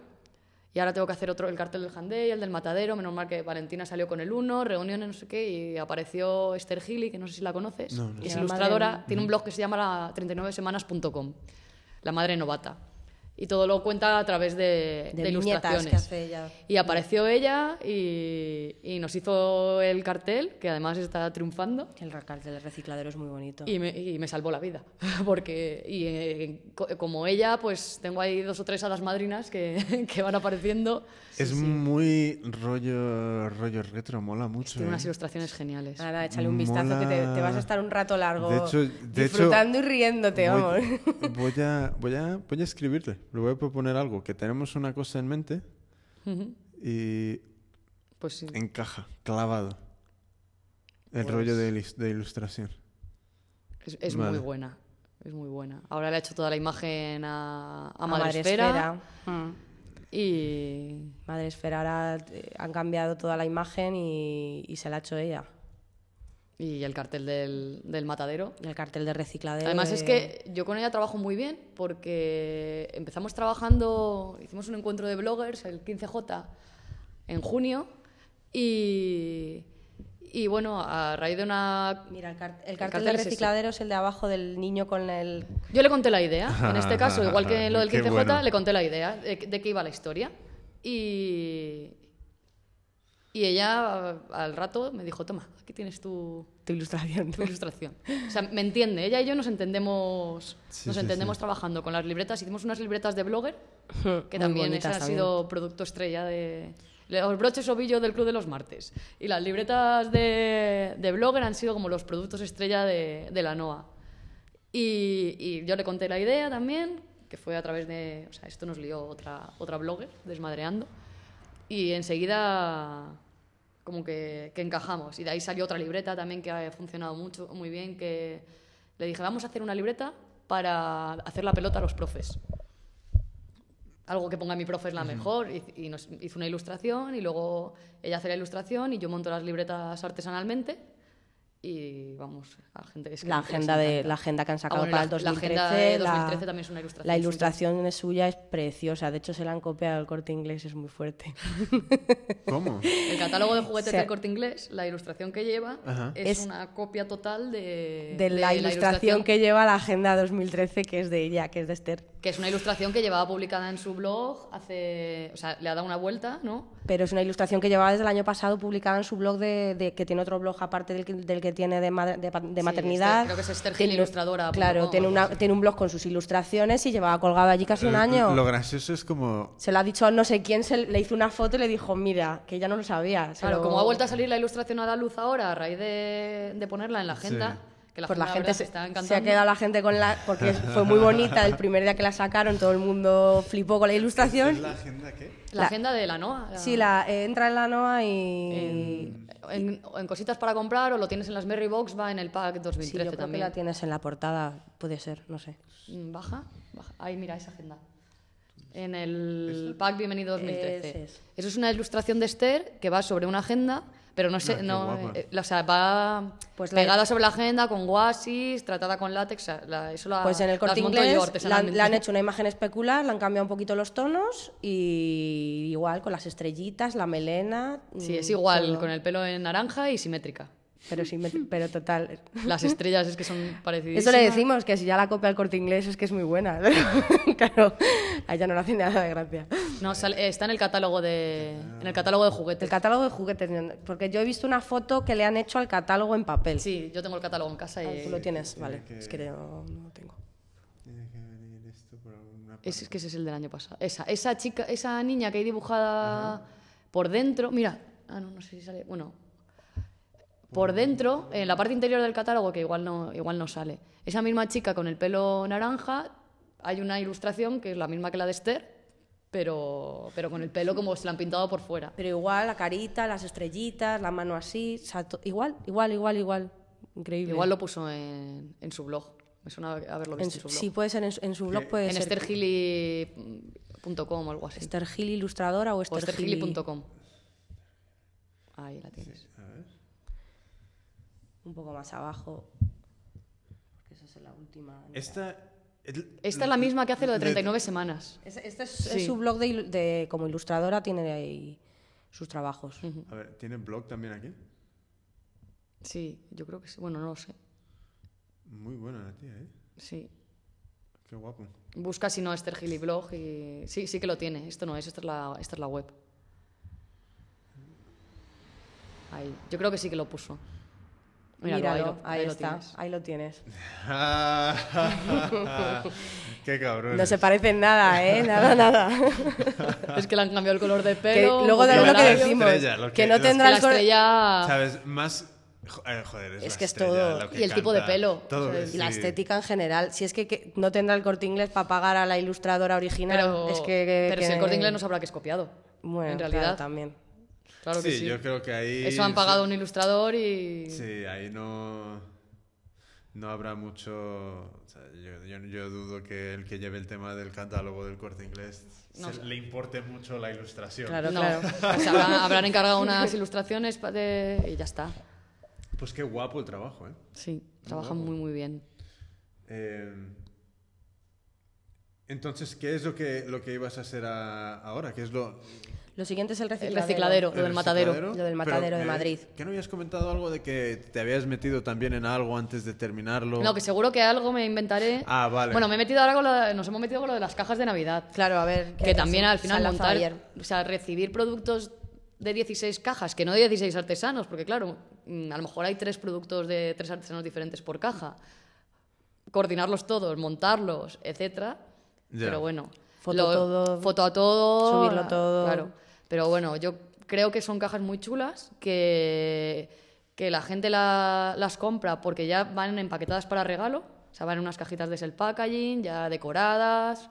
Y ahora tengo que hacer otro, el cartel del Handé y el del Matadero. Menos mal que Valentina salió con el uno, reuniones, no sé qué, y apareció Esther Gili, que no sé si la conoces. No, no es ilustradora, madre- tiene un blog que se llama la 39semanas.com, la madre novata. Y todo lo cuenta a través de, De de ilustraciones. que hace ella. Y apareció ella y, y nos hizo el cartel, que además está triunfando. El cartel del recicladero es muy bonito. Y me, y me salvó la vida, porque y, eh, co- como ella, pues tengo ahí dos o tres hadas madrinas que, que van apareciendo. es muy rollo, rollo retro, mola mucho. Tiene ¿eh? unas ilustraciones geniales. Nada, échale un vistazo que te, te vas a estar un rato largo De hecho- de disfrutando hecho, y riéndote, vamos. Voy, voy a, voy, a, voy a escribirle, le voy a proponer algo, que tenemos una cosa en mente y... Pues sí. encaja, clavado. El Pues- rollo de, ilustración. Es, es Vale. muy buena. Es muy buena. Ahora le ha hecho toda la imagen a, a A Madresfera. Madresfera. Mm. Y Madresfera ahora eh, han cambiado toda la imagen y, y se la ha hecho ella. Y el cartel del, del matadero. Y el cartel de recicladero. Además es que yo con ella trabajo muy bien porque empezamos trabajando, hicimos un encuentro de bloggers, el 15J, en junio y, y bueno, a raíz de una... Mira, el, car- el El cartel, cartel de es recicladero es el de abajo del niño con el... Yo le conté la idea, en este caso, igual que en lo del Qué 15J, bueno. le conté la idea de, de qué iba la historia. Y, y ella al rato me dijo, toma, aquí tienes tu, Tu ilustración. tu ilustración. O sea, me entiende. Ella y yo nos entendemos, Sí, nos sí, entendemos sí. trabajando con las libretas. Hicimos unas libretas de blogger, que también bonitas ese ha también. sido producto estrella de los broches ovillo del Club de los Martes. Y las libretas de, de blogger han sido como los productos estrella de, de la NOA. Y, y yo le conté la idea también, que fue a través de... O sea, esto nos lió otra, otra blogger, desmadreando. Y enseguida como que, que encajamos. Y de ahí salió otra libreta también que ha funcionado mucho, muy bien, que le dije, vamos a hacer una libreta para hacer la pelota a los profes. Algo que ponga mi profe es la mejor. Y, y nos hizo una ilustración y luego ella hace la ilustración y yo monto las libretas artesanalmente. Y vamos, la gente es que La agenda, de, la agenda que han Ah, sacado bueno, para la- el la 2013. agenda de la- 2013 también es una ilustración La suya. ilustración es suya es preciosa. De hecho, se la han copiado al corte inglés, es muy fuerte. ¿Cómo? El catálogo de juguetes O sea- del corte inglés, la ilustración que lleva, Ajá. es, Es una copia total de, de la ilustración que lleva la agenda 2013, que es de ella, que es de Esther. Que es una ilustración que llevaba publicada en su blog hace. O sea, le ha dado una vuelta, ¿no? Pero es una ilustración que llevaba desde el año pasado publicada en su blog, de, de- que tiene otro blog aparte del que, del que tiene de, madre- de pa- de Sí, maternidad. Creo que es Esther Gil Ilustradora Claro, tiene, una, tiene un blog con sus ilustraciones y llevaba colgado allí casi un año. Lo gracioso es como... Se lo ha dicho a no sé quién, se le hizo una foto y le dijo, mira, que ella no lo sabía. Claro, lo- como ha vuelto a salir la ilustración a la luz ahora, a raíz de, de ponerla en la agenda, Sí. Que la pues agenda, la gente se, está se ha quedado la gente con la... Porque fue muy bonita el primer día que la sacaron, todo el mundo flipó con la ilustración. ¿Es la agenda qué? La, la- agenda de la NOA. la- Sí, la, eh, entra en la NOA y... En, en- o en cositas para comprar o lo tienes en las Merry Box, va en el pack Sí, 2013 yo creo que también. la tienes en la portada, puede ser, no sé. Mm, Baja, baja. Ahí mira esa agenda. En el pack Bienvenido 2013. Ese es. Eso es una ilustración de Esther que va sobre una agenda, pero no Ah, sé, no, eh, o sea, va Pues la- pegada sobre la agenda con guasis, tratada con látex, la- eso la, Pues en el corte monto yo inglés le han, hecho una imagen especular, le han cambiado un poquito los tonos y igual con las estrellitas, la melena. Sí, es mm, igual, todo. con el pelo en naranja y simétrica. Pero, sí, me- pero total. Las estrellas es que son parecidas. Eso le decimos, que si ya la copia al corte inglés es que es muy buena. claro, a ella no le hace nada de gracia. No, sale- eh, está en el catálogo de en el catálogo de juguetes. El catálogo de juguetes, porque yo he visto una foto que le han hecho al catálogo en papel. Sí, yo tengo el catálogo en casa Ah, y tú lo tienes, vale. que- Es que yo no lo tengo. Tiene que venir esto por alguna Es, es que ese es el del año pasado. Esa, esa chica, esa niña que hay dibujada por dentro. Mira, ah, no, no sé si sale. Bueno, por dentro, en la parte interior del catálogo, que igual no, igual no sale. Esa misma chica con el pelo naranja, hay una ilustración que es la misma que la de Esther, pero, pero con el pelo como se la han pintado por fuera. Pero igual, la carita, las estrellitas, la mano así, o sea, to- igual, igual, igual, igual. Increíble. Igual lo puso en, en su blog. Me suena haberlo En visto en, su- su blog. sí, puede ser en, su- en su blog, puede en ser. o algo así. Esther Gil ilustradora o esthergili.com. Ahí la tienes. Un poco más abajo. Porque esa es la última. Esta... el- Esta es la misma que hace lo de le- 39 semanas. Este, este es, Sí. es su blog de, de- como ilustradora, tiene ahí sus trabajos. A ver, ¿tiene blog también aquí? Sí, yo creo que sí. Bueno, no lo sé. Muy buena la tía, ¿eh? Sí. Qué guapo. Busca si no Esther Gili blog y... Sí, sí que lo tiene. Esto no es, esta es la, esta es la web. Ahí. Yo creo que sí que lo puso. Míralo, Míralo, ahí lo- ahí lo está, tienes. ahí lo tienes. Qué cabrón. No se parecen nada, ¿eh? Nada, nada. Es que le han cambiado el color de que pelo. luego de lo que decimos, estrella, lo que, que- no tendrá la el color- estrella... ¿Sabes? Más... eh, joder, es, Es la que es estrella, todo. lo que Y el tipo de pelo, Todo, o sea, sí. Y la estética en general. Si es que, que no tendrá el corte inglés para pagar a la ilustradora original, Pero, es que. que- pero si el corte inglés no sabrá que es copiado. Bueno, en claro, realidad. también. Claro que sí, sí. yo creo que ahí... Eso han pagado un ilustrador y... Sí, ahí no, no habrá mucho... o sea, yo, yo- yo dudo que el que lleve el tema del catálogo del corte inglés No se- sé. le importe mucho la ilustración. Claro, no, claro. habrán, habrán encargado unas ilustraciones de- y ya está. Pues qué guapo el trabajo, ¿eh? Sí, trabajan muy, muy bien. Eh, entonces, ¿qué es lo que, lo que ibas a hacer a- ahora? ¿Qué es lo, Lo siguiente es el recicladero. recicladero. Lo el del matadero. Lo del Pero, matadero de eh, Madrid. ¿Que no habías comentado algo de que te habías metido también en algo antes de terminarlo? No, que seguro que algo me inventaré. Ah, vale. Bueno, me he metido ahora con lo- nos hemos metido con lo de las cajas de Navidad. Claro, a ver. Que también al final montar, ayer. o sea, recibir productos de 16 cajas, que no de 16 artesanos, porque claro, mm, a lo mejor hay tres productos de tres artesanos diferentes por caja. Coordinarlos todos, montarlos, etcétera. Ya. Pero bueno, Foto todo, foto a todo, subirlo todo. Claro. Pero bueno, yo creo que son cajas muy chulas que que la gente la- las compra porque ya van empaquetadas para regalo, o sea, van en unas cajitas de el packaging, ya decoradas,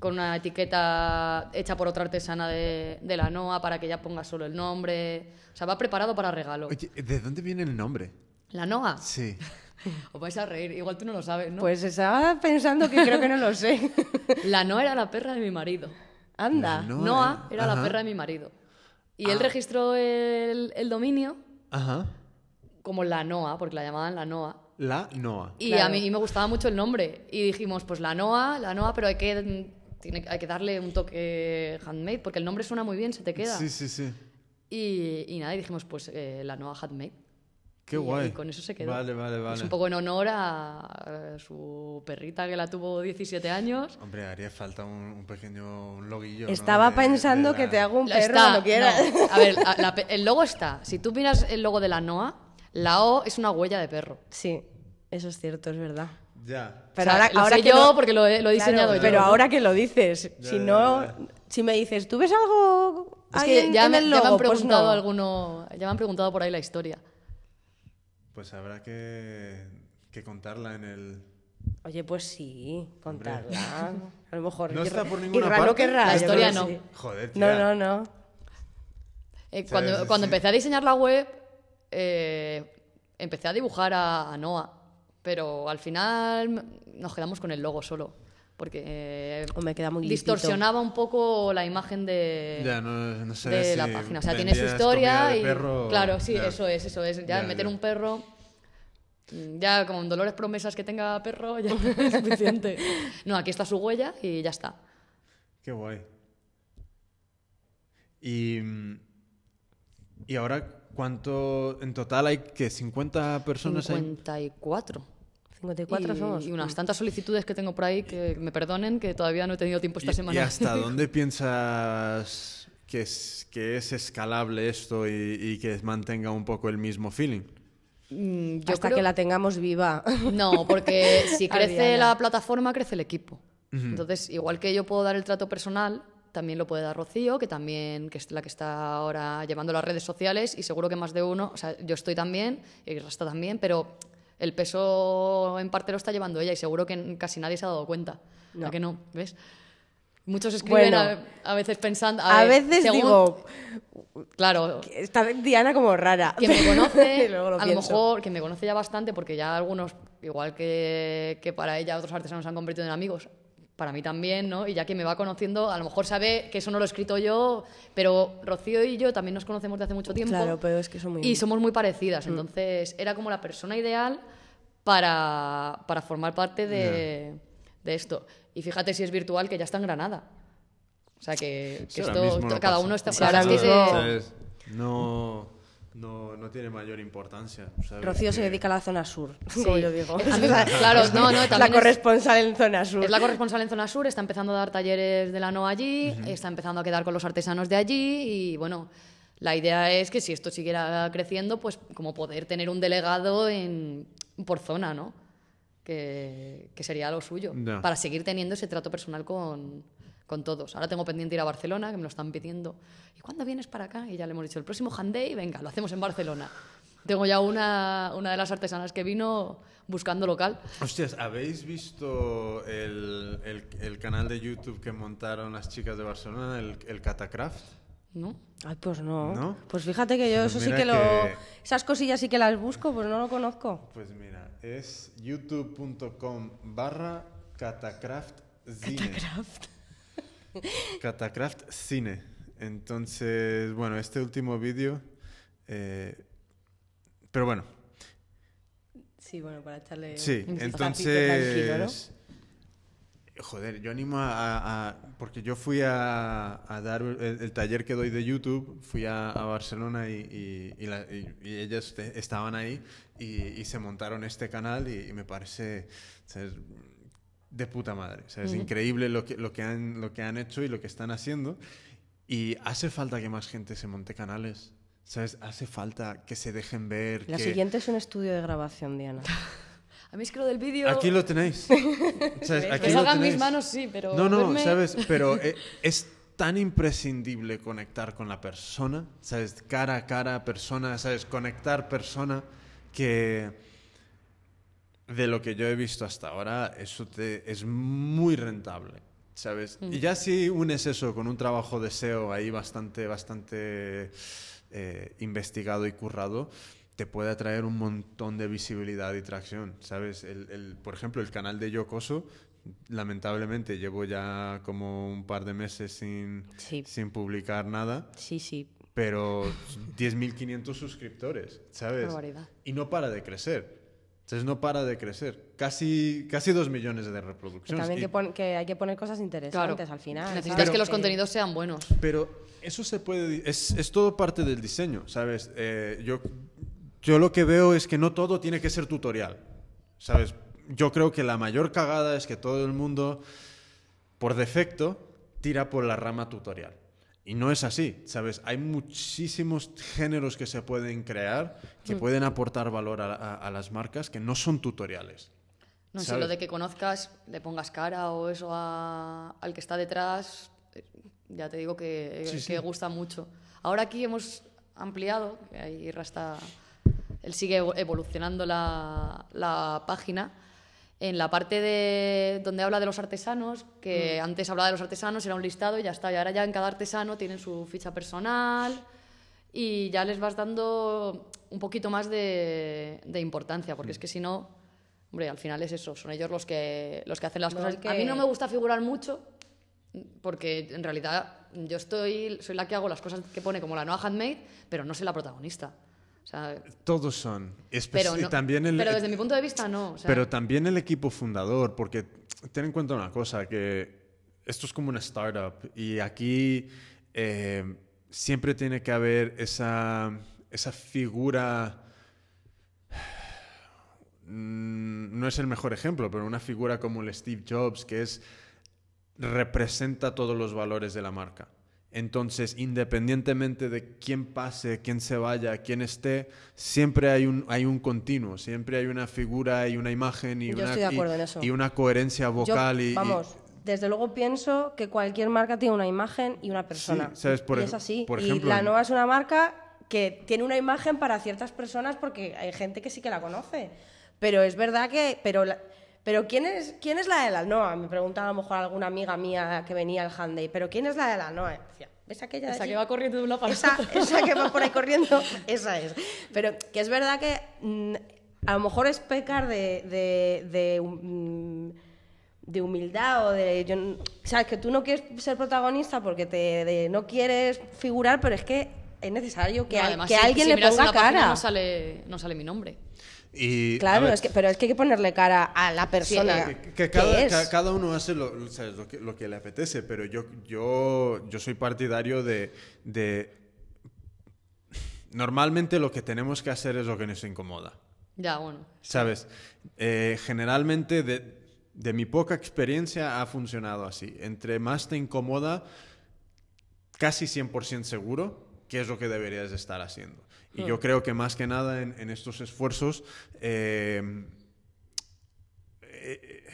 con una etiqueta hecha por otra artesana de, de la NOA para que ya ponga solo el nombre. O sea, va preparado para regalo. Oye, ¿de dónde viene el nombre? ¿La NOA? Sí. Os vais a reír, igual tú no lo sabes, ¿no? Pues estaba pensando que creo que no lo sé. La NOA era la perra de mi marido. Anda. No, Noa eh, era la perra de mi marido. Y él registró el, el dominio Ajá. como la NOA, porque la llamaban la NOA. La Noa. Y Claro. a mí me gustaba mucho el nombre. Y dijimos, pues la NOA, la NOA, pero hay que, tiene, hay que darle un toque handmade, porque el nombre suena muy bien, se te queda. Sí, sí, sí. Y, y nada, y dijimos, pues eh, la NOA handmade. Qué Y- guay. y con eso se quedó. Vale, vale, vale. Es un poco en honor a, a su perrita que la tuvo 17 años. Hombre, haría falta un, un pequeño loguillo. ¿no? Estaba De- pensando de que te hago un perro está, cuando quieras. no. A ver, la- la pe- el logo está. Si tú miras el logo de la NOA, la O es una huella de perro. Sí, eso es cierto, es verdad. Ya. Pero O sea, ahora, lo ahora sé que yo lo- porque lo he, lo he Claro, diseñado yo. Pero ahora que lo dices, Ya, si ya, no, ya. si me dices, ¿tú ves algo Es ahí que en, ya, en me, el ya me logo? han Pues preguntado no. alguno, ya me han preguntado por ahí la historia. Pues habrá que, que contarla en el... Oye, pues sí, contarla. A lo mejor. No está por ninguna no parte. querrá, La historia no. sí. Joder, No, tía. no, no. Eh, Sí, cuando sí, cuando sí. empecé a diseñar la web, eh, empecé a dibujar a, a Noah, pero al final nos quedamos con el logo solo, porque eh, O me queda muy limpito. distorsionaba un poco la imagen de, Ya, no, no sé de si la página. O sea, tiene su historia y... perro, Claro, sí, ya. eso es, eso es. Ya, Ya, meter ya. un perro... mm, Ya con dolores promesas que tenga perro ya es suficiente. No, aquí está su huella y ya está. Qué guay. Y, y ahora, ¿cuánto en total hay? que ¿50 personas hay? 54. 54 y, somos. y unas tantas solicitudes que tengo por ahí que me perdonen que todavía no he tenido tiempo esta ¿Y, semana. y hasta dónde piensas que es, que es escalable esto y, y que mantenga un poco el mismo feeling? Mm, yo Hasta creo- que la tengamos viva. No, porque si crece Adriana. la plataforma, crece el equipo. Entonces, igual que yo puedo dar el trato personal, también lo puede dar Rocío, que también que es la que está ahora llevando las redes sociales y seguro que más de uno, o sea, yo estoy también, y Rasta también, pero el peso en parte lo está llevando ella y seguro que casi nadie se ha dado cuenta. ¿A que no? ¿Ves? Muchos escriben Bueno. a, a veces pensando... A ver, veces según- digo, Claro, está Diana como rara. que me conoce, lo a lo mejor, que me conoce ya bastante, porque ya algunos, igual que, que para ella otros artesanos se han convertido en amigos, para mí también, ¿no? Y ya que me va conociendo, a lo mejor sabe que eso no lo he escrito yo, pero Rocío y yo también nos conocemos de hace mucho tiempo. Claro, pero es que son muy... Y somos muy parecidas, Mm. entonces era como la persona ideal para, para formar parte de, de esto. Y fíjate si es virtual, que ya está en Granada. O sea que, esto, cada pasa. uno está... Sí, la ahora mismo-. No, no, no tiene mayor importancia. ¿sabes? Rocío se dedica a la zona sur, Sí. como yo digo. Claro, no, no, la también es- corresponsal en zona sur. Es la corresponsal en Zona Sur, está empezando a dar talleres de la NOA allí, está empezando a quedar con los artesanos de allí y bueno, la idea es que si esto siguiera creciendo, pues como poder tener un delegado en, por zona, ¿no? Que, que sería lo suyo, para seguir teniendo ese trato personal con, con todos. Ahora tengo pendiente ir a Barcelona, que me lo están pidiendo. ¿Y cuándo vienes para acá? Y ya le hemos dicho, el próximo Handay, venga, lo hacemos en Barcelona. Tengo ya una, una de las artesanas que vino buscando local. Hostias, ¿habéis visto el, el- el canal de YouTube que montaron las chicas de Barcelona, el, el Catacraft? ¿No? Ay, pues no. ¿No? Pues fíjate que yo Pues eso sí mira que lo... que- Esas cosillas sí que las busco, pues no lo conozco. Pues mira, es youtube.com barra catacraft cine. Craft. Catacraft cine. Entonces, bueno, este último vídeo... eh, pero bueno, Sí, bueno, para echarle Sí, entonces. Joder, yo animo a. a- a- porque yo fui a, a dar el, el taller que doy de YouTube, fui a, Barcelona y, y- y la- y- y ellas estaban ahí y, se montaron este canal y, me parece. De puta madre. o sea, Es increíble lo que, lo, que han, lo que han hecho y lo que están haciendo. Y hace falta que más gente se monte canales. ¿Sabes? Hace falta que se dejen ver. La que... siguiente es un estudio de grabación, Diana. A mí es que lo del vídeo... Aquí lo tenéis. ¿Sabes? Aquí Que lo salgan mis tenéis. manos, sí, pero No, no, verme- ¿sabes? Pero eh, es tan imprescindible conectar con la persona, ¿sabes? Cara a cara, persona, ¿sabes? Conectar persona que de lo que yo he visto hasta ahora, eso te, es muy rentable, ¿sabes? Y ya si unes eso con un trabajo de SEO ahí bastante, bastante eh, investigado y currado, te puede atraer un montón de visibilidad y tracción, ¿sabes? El, el- por ejemplo, el canal de Yocoso, lamentablemente llevo ya como un par de meses sin, Sí. sin publicar nada, Sí, sí. pero 10.500 suscriptores, ¿sabes? Y no para de crecer. Entonces no para de crecer. Casi, casi dos millones de Pero reproducciones. también Y- que, pon- que hay que poner cosas Claro. interesantes al final. Necesitas que los contenidos sean buenos. Pero eso se puede... Es, es todo parte del diseño, ¿sabes? Eh, yo, yo lo que veo es que no todo tiene que ser tutorial, ¿sabes? Yo creo que la mayor cagada es que todo el mundo, por defecto, tira por la rama tutorial. Y no es así, ¿sabes? Hay muchísimos géneros que se pueden crear, que pueden aportar valor a, a- a las marcas, que no son tutoriales. No sé, lo de que conozcas, le pongas cara o eso a- al que está detrás, eh, ya te digo que, Sí, que sí. gusta mucho. Ahora aquí hemos ampliado, ahí Rasta, él sigue evo- evolucionando la, la página. En la parte de donde habla de los artesanos, que antes hablaba de los artesanos, era un listado y ya está. Y ahora ya en cada artesano tienen su ficha personal y ya les vas dando un poquito más de, de importancia, porque es que si no, hombre, al final es eso, son ellos los que, los que hacen las No, cosas. que- A mí no me gusta figurar mucho, porque en realidad yo estoy, soy la que hago las cosas que pone como la nueva handmade, pero no soy la protagonista. O sea, Todos son. Espe- pero, no- también el, pero desde mi punto de vista no. o sea, Pero también el equipo fundador, porque ten en cuenta una cosa, que esto es como una startup y aquí eh, siempre tiene que haber esa, esa figura, mm, no es el mejor ejemplo, pero una figura como el Steve Jobs, que es representa todos los valores de la marca. Entonces, independientemente de quién pase, quién se vaya, quién esté, siempre hay un, hay un continuo, siempre hay una figura y una imagen y, Yo una, y- y coherencia vocal. y, y- vamos, desde luego pienso que cualquier marca tiene una imagen y una persona. Sí, ¿sabes? Por y es así. por y ejemplo, la en- Nova es una marca que tiene una imagen para ciertas personas porque hay gente que sí que la conoce. Pero es verdad que... Pero, la- pero ¿quién es, ¿quién es la de la Noa? Me preguntaba a lo mejor alguna amiga mía que venía al Handay. ¿Pero quién es la de la Noa? Y decía, ¿ves aquella de esa allí? que va corriendo de una para esa, esa que va por ahí corriendo, esa es. Pero que es verdad que mm, a lo mejor es pecar de, de, de, mm, de humildad o de... Yo, sabes, que tú no quieres ser protagonista porque te, de- no quieres figurar, pero es que es necesario que, No, al- además, que si- alguien si le ponga la página cara. No sale, no sale mi nombre. Y, Claro, ver, es que, pero es que hay que ponerle cara a la persona. que, que cada, es. ca- cada uno hace lo, ¿sabes? lo que, lo que le apetece, pero yo, yo, yo soy partidario de, de... Normalmente lo que tenemos que hacer es lo que nos incomoda. Ya, bueno. ¿Sabes? Eh, generalmente, de, de mi poca experiencia, ha funcionado así. Entre más te incomoda, casi 100% seguro que es lo que deberías de estar haciendo. Y yo creo que más que nada en, en estos esfuerzos, eh, eh,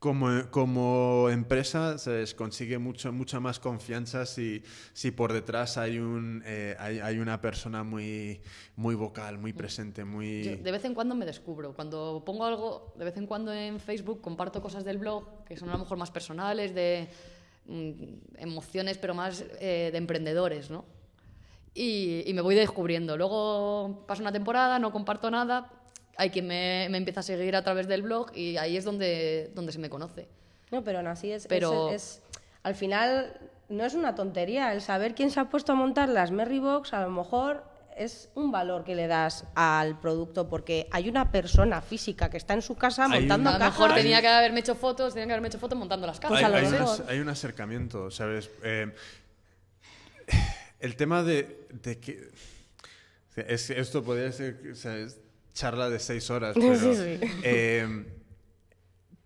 como, como empresa se consigue mucho, mucha más confianza si, si por detrás hay, un, eh, hay, hay una persona muy, muy vocal, muy presente, muy... Yo de vez en cuando me descubro. Cuando pongo algo, de vez en cuando en Facebook comparto cosas del blog que son a lo mejor más personales, de mm, emociones, pero más eh, de emprendedores, ¿no? Y, y me voy descubriendo. Luego pasa una temporada, no comparto nada, hay quien me, me empieza a seguir a través del blog y ahí es donde, donde se me conoce. No, pero aún así es, Pero- es- es- al final no es una tontería el saber quién se ha puesto a montar las Merrybox, a lo mejor es un valor que le das al producto porque hay una persona física que está en su casa Hay montando A lo una- mejor cajas. tenía que haberme hecho fotos, tenía que haberme hecho fotos montando las cajas. A lo hay, mejor. ac- hay un acercamiento, ¿sabes? Eh, el tema de, de que... es- esto podría ser o sea, es charla de seis horas, pero... Sí, sí. eh,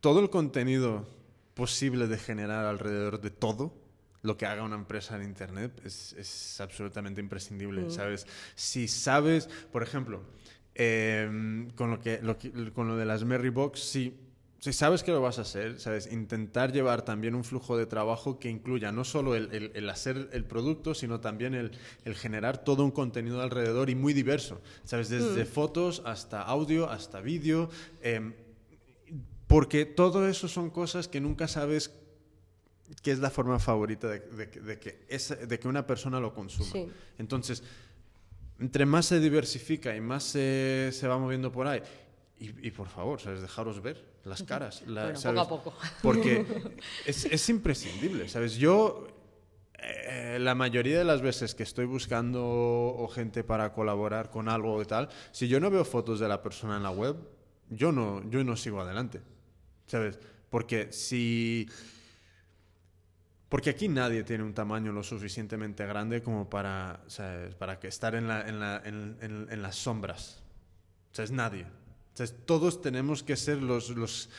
todo el contenido posible de generar alrededor de todo lo que haga una empresa en Internet es, es absolutamente imprescindible, ¿sabes? Si sabes, por ejemplo, eh, con, lo que, lo que- con lo de las Merrybox, si, si sabes que lo vas a hacer, ¿sabes? Intentar llevar también un flujo de trabajo que incluya no solo el, el- el hacer el producto, sino también el, el generar todo un contenido alrededor y muy diverso, ¿sabes? Desde fotos hasta audio, hasta vídeo. em, porque todo eso son cosas que nunca sabes qué es la forma favorita de, de que- de que, esa- de que una persona lo consuma. Sí. Entonces, entre más se diversifica y más se, se va moviendo por ahí, y, y por favor, ¿sabes? Dejaros ver las caras. la- Bueno, ¿sabes? poco a poco. Porque es, es imprescindible, ¿sabes? Yo, eh, la mayoría de las veces que estoy buscando o gente para colaborar con algo y tal, si yo no veo fotos de la persona en la web, yo no, yo no sigo adelante, ¿sabes? Porque si... Porque aquí nadie tiene un tamaño lo suficientemente grande como para, ¿sabes? para que estar en, la- en la- en- en- en las sombras. O sea, es nadie. O sea, es- todos tenemos que ser los, los,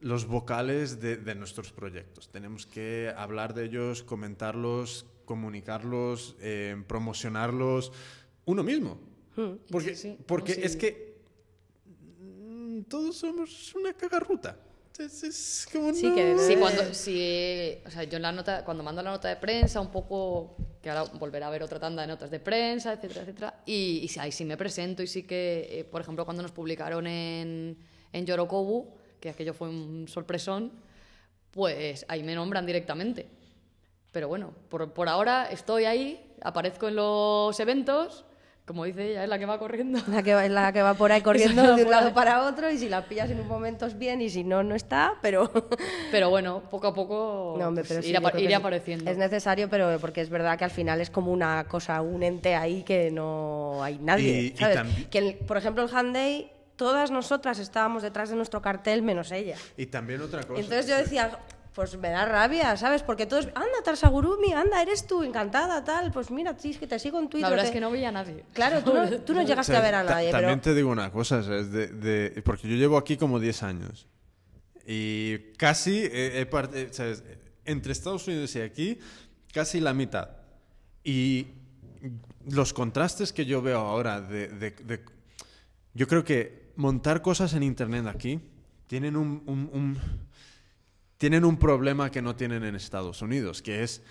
los vocales de, de nuestros proyectos. Tenemos que hablar de ellos, comentarlos, comunicarlos, eh, promocionarlos uno mismo. Porque, Sí, sí. porque Sí. es que mm, todos somos una cagarruta. Es, es como Sí, no- que Sí, cuando, sí, o sea, yo en la nota, cuando mando la nota de prensa, un poco, que ahora volverá a haber otra tanda de notas de prensa, etcétera, etcétera, y, y ahí sí me presento y sí que, eh, por ejemplo, cuando nos publicaron en, en Yorokobu, que aquello fue un sorpresón, pues ahí me nombran directamente. Pero bueno, por, por ahora estoy ahí, aparezco en los eventos, como dice ella, es la que va corriendo. La que, va- es la que va por ahí corriendo de un lado para otro y si la pillas en un momento es bien y si no, no está, pero... Pero bueno, poco a poco No, hombre, pues, pero sí, irá, apareciendo. Es necesario, pero porque es verdad que al final es como una cosa, un ente ahí que no hay nadie. Que el- por ejemplo, el Hand Day, todas nosotras estábamos detrás de nuestro cartel menos ella. Y también otra cosa. Entonces yo decía, pues me da rabia, ¿sabes? Porque todos, anda, Tarsagurumi, anda, eres tú, encantada, tal. Pues mira, sí, es que te sigo en Twitter. La verdad te- es que no veía a nadie. Claro, tú no, tú no llegaste a ver a nadie, También pero... te digo una cosa, ¿sabes? De, de- porque yo llevo aquí como 10 años. Y casi, part- eh, ¿sabes? Entre Estados Unidos y aquí, casi la mitad. Y los contrastes que yo veo ahora de, de- de- Yo creo que montar cosas en Internet aquí tienen un, un- un- tienen un problema que no tienen en Estados Unidos, que es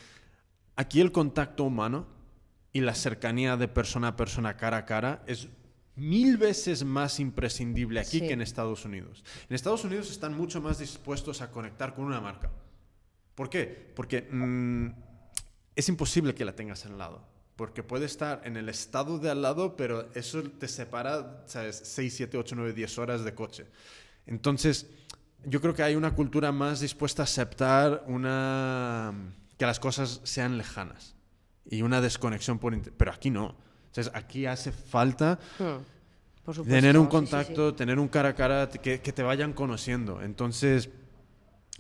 aquí el contacto humano y la cercanía de persona a persona cara a cara es mil veces más imprescindible aquí Sí. que en Estados Unidos. En Estados Unidos están mucho más dispuestos a conectar con una marca. ¿Por qué? Porque mm, es imposible que la tengas al lado. Porque puede estar en el estado de al lado, pero eso te separa, ¿sabes? 6, 7, 8, 9, 10 horas de coche. Entonces, yo creo que hay una cultura más dispuesta a aceptar una que las cosas sean lejanas y una desconexión por pero aquí no. Entonces, aquí hace falta Hmm, por supuesto, tener un sí, contacto, sí. tener un cara a cara, que, que te vayan conociendo. Entonces,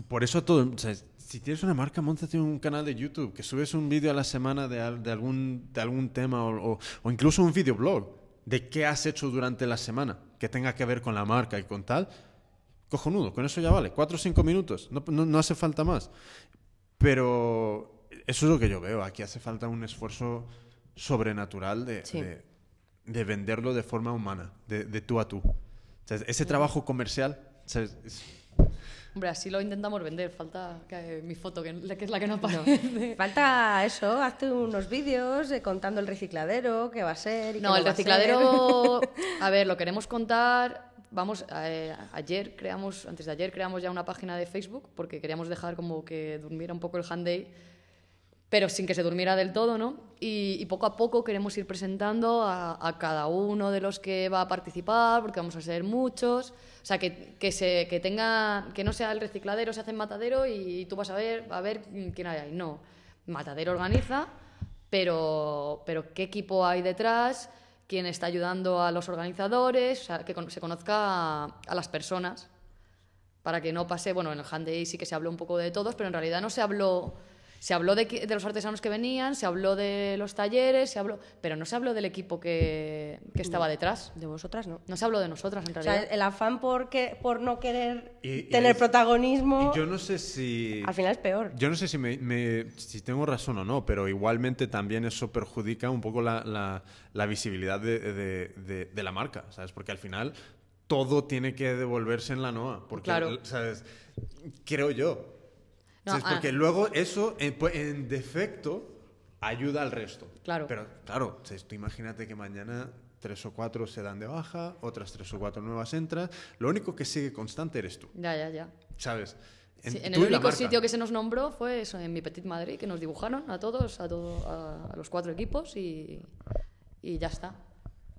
por eso todo, o sea, si tienes una marca, montate un canal de YouTube, que subes un vídeo a la semana de, de algún, de algún tema o, o- o incluso un videoblog de qué has hecho durante la semana que tenga que ver con la marca y con tal. Cojonudo, con eso ya vale, cuatro o cinco minutos, no, no- no hace falta más. Pero eso es lo que yo veo, aquí hace falta un esfuerzo sobrenatural de, Sí. de- de venderlo de forma humana, de, de tú a tú. O sea, ese trabajo comercial, o sea, es- es- Hombre, así lo intentamos vender. Falta que mi foto, que, que es la que no aparece. Falta eso, hazte unos vídeos eh, contando el recicladero, qué va a ser y No, el a recicladero, a ver, lo queremos contar vamos, eh, ayer creamos, antes de ayer creamos ya una página de Facebook porque queríamos dejar como que durmiera un poco el hand day, pero sin que se durmiera del todo, ¿no? Y, y poco a poco queremos ir presentando a, a cada uno de los que va a participar, porque vamos a ser muchos. O sea, que, que, se, que tenga, que no sea el recicladero, se hace en matadero y tú vas a ver, a ver quién hay ahí. No, matadero organiza, pero, pero qué equipo hay detrás, quién está ayudando a los organizadores, que se conozca a, a las personas para que no pase, bueno, en el Hand Day sí que se habló un poco de todos, pero en realidad no se habló, se habló de, los artesanos que venían, se habló de los talleres, se habló, pero no se habló del equipo que, que estaba detrás. De vosotras, ¿no? No se habló de nosotras en O realidad. sea, el afán por, que, por no querer Y- y tener es- protagonismo, Y yo no sé si... al final es peor. Yo no sé si, me, me- si tengo razón o no, pero igualmente también eso perjudica un poco la, la- la visibilidad de, de- de- de la marca, ¿sabes? Porque al final todo tiene que devolverse en la NOA. Porque, Claro. ¿sabes? Creo yo. No, ah. Porque luego eso, en, pu- en defecto, ayuda al resto. Claro. Pero claro, ¿sabes? tú imagínate que mañana tres o cuatro se dan de baja, otras tres o cuatro nuevas entran. Lo único que sigue constante eres tú, Ya, ya, ya. ¿sabes? Sí, en el único sitio que se nos nombró fue eso, en mi Petit Madrid, que nos dibujaron a todos, a, todo, a, a los cuatro equipos y, y ya está.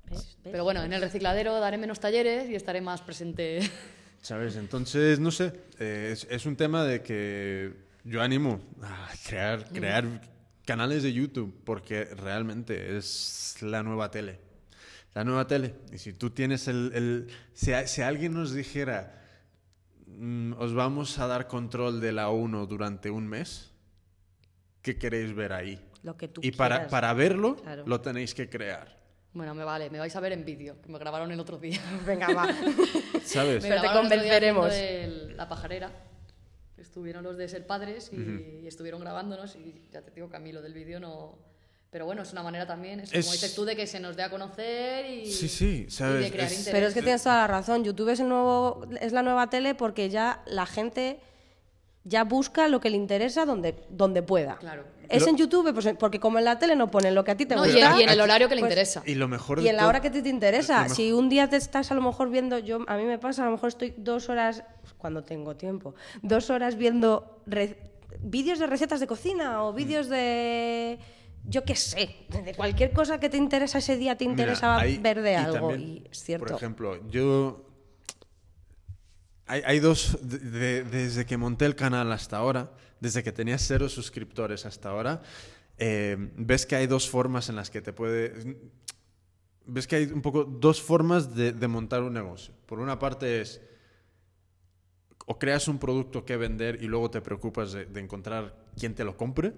¿Ves? Pero bueno, en el recicladero daré menos talleres y estaré más presente. ¿Sabes? Entonces, no sé, eh, es, es un tema de que yo animo a crear, crear canales de YouTube porque realmente es la nueva tele. La nueva tele. Y si tú tienes el... el- si, alguien nos dijera, "Mm, os vamos a dar control de la 1 durante un mes, ¿qué queréis ver ahí? Lo que tú y para, quieras. para verlo, Claro. lo tenéis que crear. Bueno, me vale, me vais a ver en vídeo, que me grabaron el otro día. Venga, va. ¿Sabes? Me Pero te convenceremos. el- la pajarera. Estuvieron los de ser padres y, y estuvieron grabándonos y ya te digo que a mí lo del vídeo no... Pero bueno, es una manera también, es, Es- como dices tú, de que se nos dé a conocer y, Sí, sí, y ¿sabes? de crear Es- interés. Pero es que tienes toda la razón. YouTube es, el nuevo, es la nueva tele porque ya la gente ya busca lo que le interesa donde, donde pueda. Claro. Es Lo- en YouTube, pues, porque como en la tele no ponen lo que a ti te No, y, gusta. y en el horario que le pues- interesa. Y lo mejor Y en la hora que a ti te lo interesa. mejor- Si un día te estás a lo mejor viendo, yo a mí me pasa, a lo mejor estoy dos horas, cuando tengo tiempo, dos horas viendo re- vídeos de recetas de cocina o vídeos de, yo qué sé, de cualquier cosa que te interesa ese día te Mira, interesa hay- ver de y algo. también, y es cierto. Por ejemplo, yo. Hay, hay dos. de- de- desde que monté el canal hasta ahora, desde que tenía cero suscriptores hasta ahora, eh, ves que hay dos formas en las que te puede. Ves que hay un poco dos formas de, de montar un negocio. Por una parte es. O creas un producto que vender y luego te preocupas de, de encontrar quién te lo compre.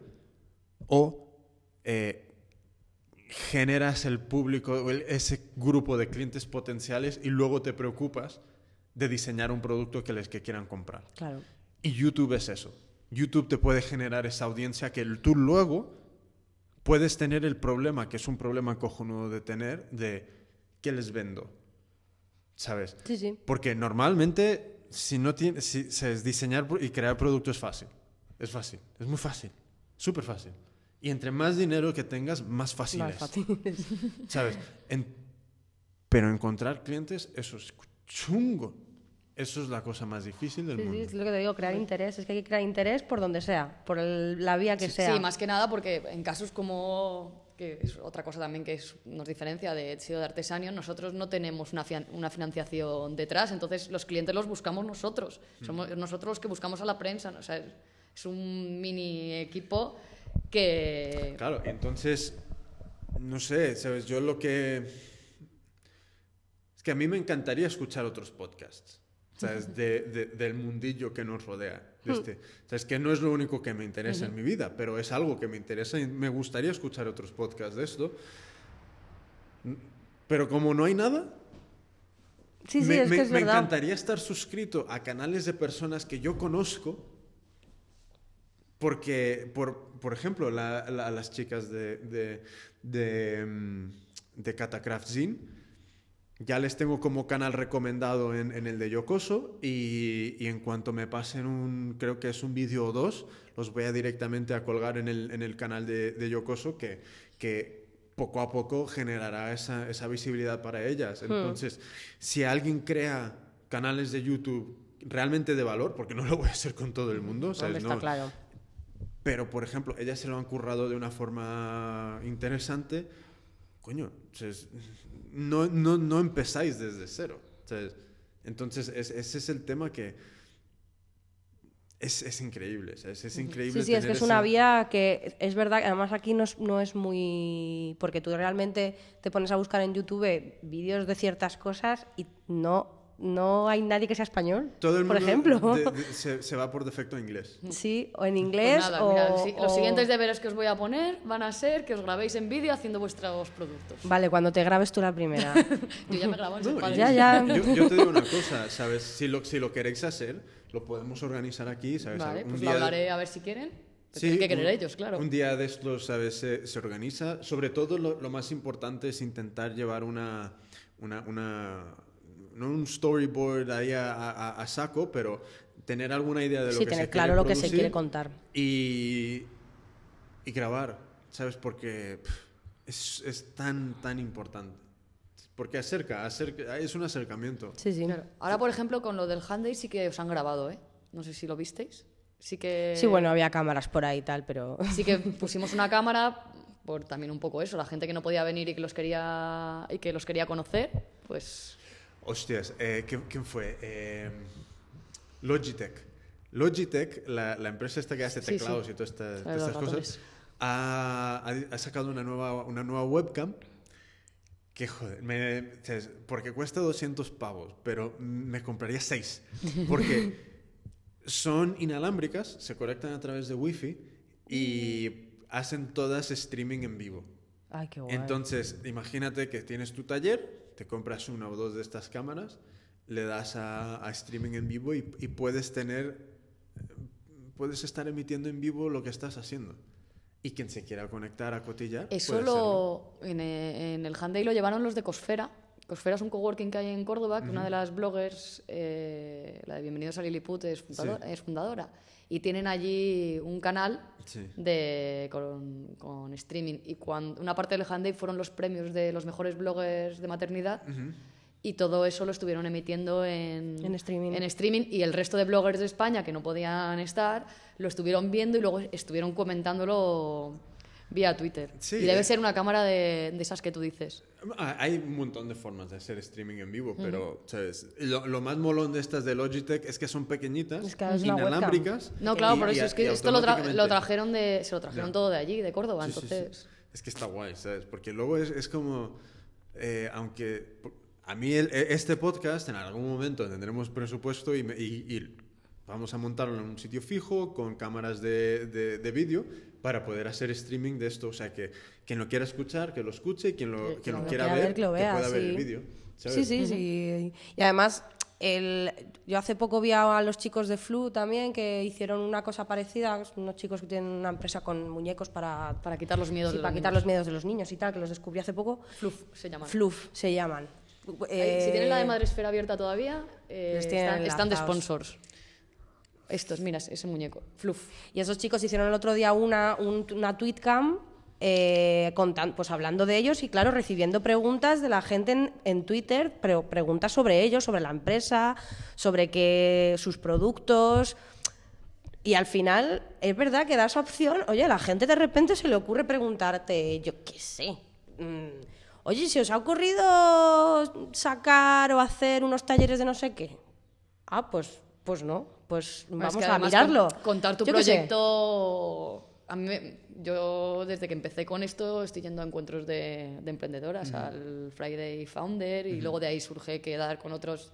O eh, generas el público, ese grupo de clientes potenciales y luego te preocupas de diseñar un producto que les que quieran comprar. Claro. Y YouTube es eso. YouTube te puede generar esa audiencia que tú luego puedes tener el problema, que es un problema cojonudo de tener, de ¿qué les vendo? ¿Sabes? Sí, sí. Porque normalmente, si no tienes, si, sabes, diseñar y crear productos es fácil. Es fácil. Es muy fácil. Súper fácil. Y entre más dinero que tengas, más fácil Más es. fácil. ¿Sabes? En- pero encontrar clientes, eso es chungo. Eso es la cosa más difícil del Sí, sí, mundo. es lo que te digo, crear interés. Es que hay que crear interés por donde sea, por el- la vía que sea. Sí, más que nada porque en casos como que es otra cosa también que es- nos diferencia de Sido de Artesanio, nosotros no tenemos una, fian- una financiación detrás, entonces los clientes los buscamos nosotros. Mm. Somos nosotros los que buscamos a la prensa, o sea, es, es un mini equipo que... Claro, entonces, no sé, ¿sabes? Yo lo que... Es que a mí me encantaría escuchar otros podcasts, ¿sabes? De- de- del mundillo que nos rodea. de este. ¿Sabes? Que no es lo único que me interesa en mi vida, pero es algo que me interesa y me gustaría escuchar otros podcasts de esto. Pero como no hay nada, Sí, sí, me, es me- que es me verdad. encantaría estar suscrito a canales de personas que yo conozco, porque, por, por ejemplo, la- la- las chicas de, de, de, mm, de Catacraft Zine, ya les tengo como canal recomendado en, en el de Yokoso y, y en cuanto me pasen un, creo que es un vídeo o dos, los voy a directamente a colgar en el, en el canal de, de Yokoso que, que poco a poco generará esa, esa visibilidad para ellas. Entonces, si alguien crea canales de YouTube realmente de valor, porque no lo voy a hacer con todo el mundo, ¿sabes? Está No- claro. pero, por ejemplo, ellas se lo han currado de una forma interesante. Coño, no, no, no empezáis desde cero. sea, Entonces, es- ese es el tema que es, es increíble. ¿sabes? Es increíble. Sí, sí, es que es una vía que es verdad, que además aquí no es, no es muy... Porque tú realmente te pones a buscar en YouTube vídeos de ciertas cosas y no, no hay nadie que sea español, Todo el por mundo ejemplo. de- de- se, se va por defecto a inglés. Sí, o en Pues inglés nada, o... mira, los si- los o- siguientes deberes que os voy a poner van a ser que os grabéis en vídeo haciendo vuestros productos. Vale, cuando te grabes tú la primera. Yo ya me grabo en No, y-. Ya, ya. Yo, yo te digo una cosa, ¿sabes? Si lo, si lo queréis hacer, lo podemos organizar aquí, ¿sabes? Vale, Un pues día lo de- hablaré a ver si quieren. Pero Sí, tienen que querer un- ellos, claro. Un día de estos, ¿sabes? Se, se organiza. Sobre todo, lo, lo más importante es intentar llevar una. una, una no un storyboard ahí a, a- a saco, pero tener alguna idea de lo sí, que tener se claro quiere lo que se quiere contar. Y, y grabar, ¿sabes? Porque pff, es, es tan, tan importante. Porque acerca, acerca, es un acercamiento. Sí, sí. Claro. Ahora, por ejemplo, con lo del Hand Day sí que os han grabado, ¿eh? No sé si lo visteis. Sí que... Sí, bueno, había cámaras por ahí y tal, pero... Sí que pusimos una cámara por también un poco eso, la gente que no podía venir y que los quería y que los quería conocer, pues Hostias, eh, ¿quién, quién fue? Eh, Logitech. Logitech, la, la empresa esta que hace Sí, sí. teclados y todas estas, todas estas cosas, ha, ha- sacado una nueva, una nueva webcam que, joder, me- porque cuesta 200 pavos, pero me compraría 6. Porque son inalámbricas, se conectan a través de Wi-Fi y hacen todas streaming en vivo. Ay, qué guay. Entonces, imagínate que tienes tu taller, te compras una o dos de estas cámaras, le das a, a streaming en vivo y, y puedes tener, puedes estar emitiendo en vivo lo que estás haciendo. Y quien se quiera conectar a cotillar. eso puede lo en, eh, en el Hand Day lo llevaron los de Cosfera. Cosfera es un coworking que hay en Córdoba, que una de las bloggers, eh, la de Bienvenidos a Lilliput, es fundadora, es fundadora. Y tienen allí un canal Sí. de, con, con streaming. Y cuando, una parte del Hand Day fueron los premios de los mejores bloggers de maternidad. Y todo eso lo estuvieron emitiendo en, En streaming. en streaming. Y el resto de bloggers de España que no podían estar lo estuvieron viendo y luego estuvieron comentándolo vía Twitter. Sí, y debe eh. ser una cámara de, de esas que tú dices. Ah, Hay un montón de formas de hacer streaming en vivo, pero ¿sabes? Lo, lo más molón de estas de Logitech es que son pequeñitas, Es que es inalámbricas. No, claro, y- por y- eso es y que esto lo, tra- lo trajeron de, se lo trajeron todo de allí, de Córdoba. Sí, sí, sí. entonces, Es que está guay, ¿sabes? Porque luego es, es como, eh, aunque a mí el- e- este podcast en algún momento tendremos presupuesto y, me- y vamos a montarlo en un sitio fijo con cámaras de, de- de vídeo para poder hacer streaming de esto. O sea, que quien lo quiera escuchar, que lo escuche y quien lo, Que- quien lo Lo quiera quiera ver, que lo vea, pueda ver el vídeo. Sí, sí, sí. Y además, el, yo hace poco vi a los chicos de Flu también que hicieron una cosa parecida, unos chicos que tienen una empresa con muñecos para, para quitar los miedos sí, de para los quitar niños. los miedos de los niños y tal, que los descubrí hace poco. Fluff se llaman. Fluff se llaman. Ahí, si tienen la de Eh, Madresfera abierta todavía, eh, están, están de sponsors. Estos, mira, ese muñeco. Fluff. Y esos chicos hicieron el otro día una, un- una tweetcam eh, pues hablando de ellos y, claro, recibiendo preguntas de la gente en, en Twitter, preguntas sobre ellos, sobre la empresa, sobre que, sus productos. Y al final, es verdad que da esa opción. Oye, la gente de repente se le ocurre preguntarte, yo qué sé. mm, Oye, ¿se os ha ocurrido sacar o hacer unos talleres de no sé qué? Ah, pues, pues no. Pues Bueno, es vamos que a mirarlo. con- contar tu Yo proyecto. A mí, yo desde que empecé con esto estoy yendo a encuentros de, de emprendedoras, al Friday Founder, y luego de ahí surge quedar con otros.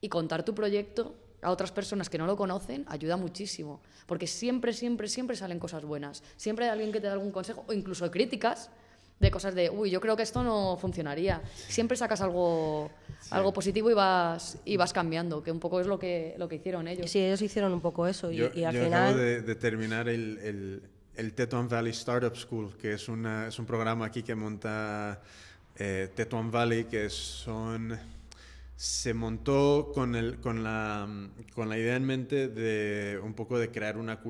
Y contar tu proyecto a otras personas que no lo conocen ayuda muchísimo. Porque siempre, siempre, siempre salen cosas buenas. Siempre hay alguien que te da algún consejo, o incluso críticas de cosas de, uy, yo creo que esto no funcionaría. Siempre sacas algo, algo positivo y vas, y vas cambiando, que un poco es lo que, lo que hicieron ellos. Sí, ellos hicieron un poco eso y, Yo, y al yo final... acabo de, de terminar el, el, el Tetuan Valley Startup School, que es, una, es un programa aquí que monta eh, Tetuan Valley, que son... Se montó con, el, con, la, con la idea en mente de un poco de crear una,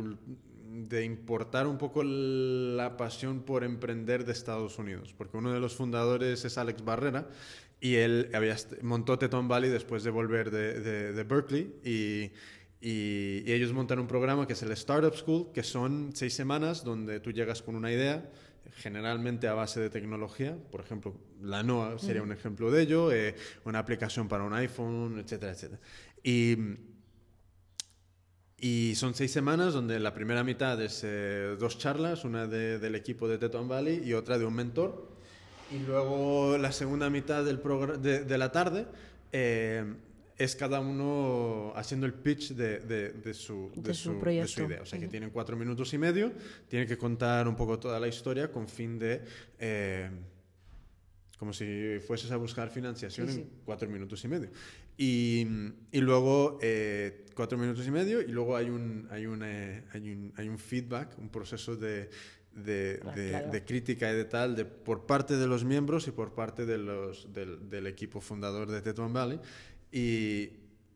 de importar un poco la pasión por emprender de Estados Unidos, porque uno de los fundadores es Alex Barrera y él había, montó Teton Valley después de volver de, de, Berkeley y, y, ellos montan un programa que es el Startup School, que son seis semanas donde tú llegas con una idea, generalmente a base de tecnología, por ejemplo, la NOAA sería un ejemplo de ello, eh, una aplicación para un iPhone, etcétera, etcétera. Y, y son seis semanas donde la primera mitad es eh, dos charlas, una del equipo de Teton Valley y otra de un mentor. Y luego la segunda mitad del de, de, la tarde eh, es cada uno haciendo el pitch de, de, su, de, su, idea. O sea, que tienen cuatro minutos y medio, tienen que contar un poco toda la historia con fin de... Eh, como si fueses a buscar financiación en cuatro minutos y medio. Y, y luego eh, cuatro minutos y medio y luego hay un, hay, un, eh, hay, un, hay un feedback, un proceso de, de, ah, de, crítica y de tal de, por parte de los miembros y por parte de los, del, del equipo fundador de Teton Valley. Y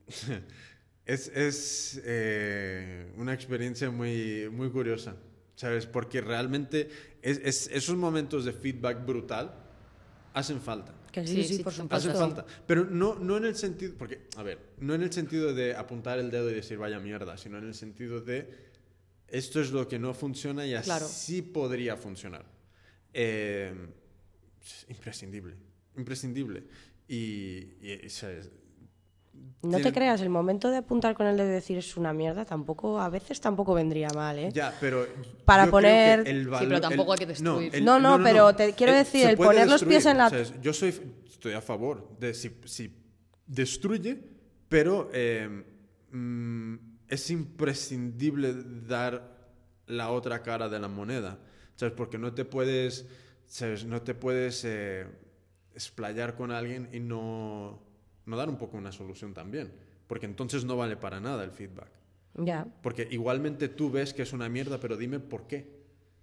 es, es eh, una experiencia muy, muy curiosa, ¿sabes? Porque realmente es, es, esos momentos de feedback brutal hacen falta. Que sí, sí, por Hace falta. Pero no, no en el sentido, porque, a ver, no en el sentido de apuntar el dedo y decir vaya mierda, sino en el sentido de esto es lo que no funciona y así podría funcionar. Eh, imprescindible, imprescindible. Y, no te creas, el momento de apuntar con el y decir es una mierda, tampoco, a veces tampoco vendría mal, ¿eh? Ya, pero. Para poner. sí, pero tampoco hay que destruir. No, no, pero te quiero decir, el poner los pies en la. yo soy, estoy a favor de si, si destruye, pero eh, mm, es imprescindible dar la otra cara de la moneda, ¿sabes? Porque no te puedes, ¿sabes? No te puedes eh, explayar con alguien y no no dar un poco una solución también, porque entonces no vale para nada el feedback. Ya. Porque igualmente tú ves que es una mierda, pero dime por qué.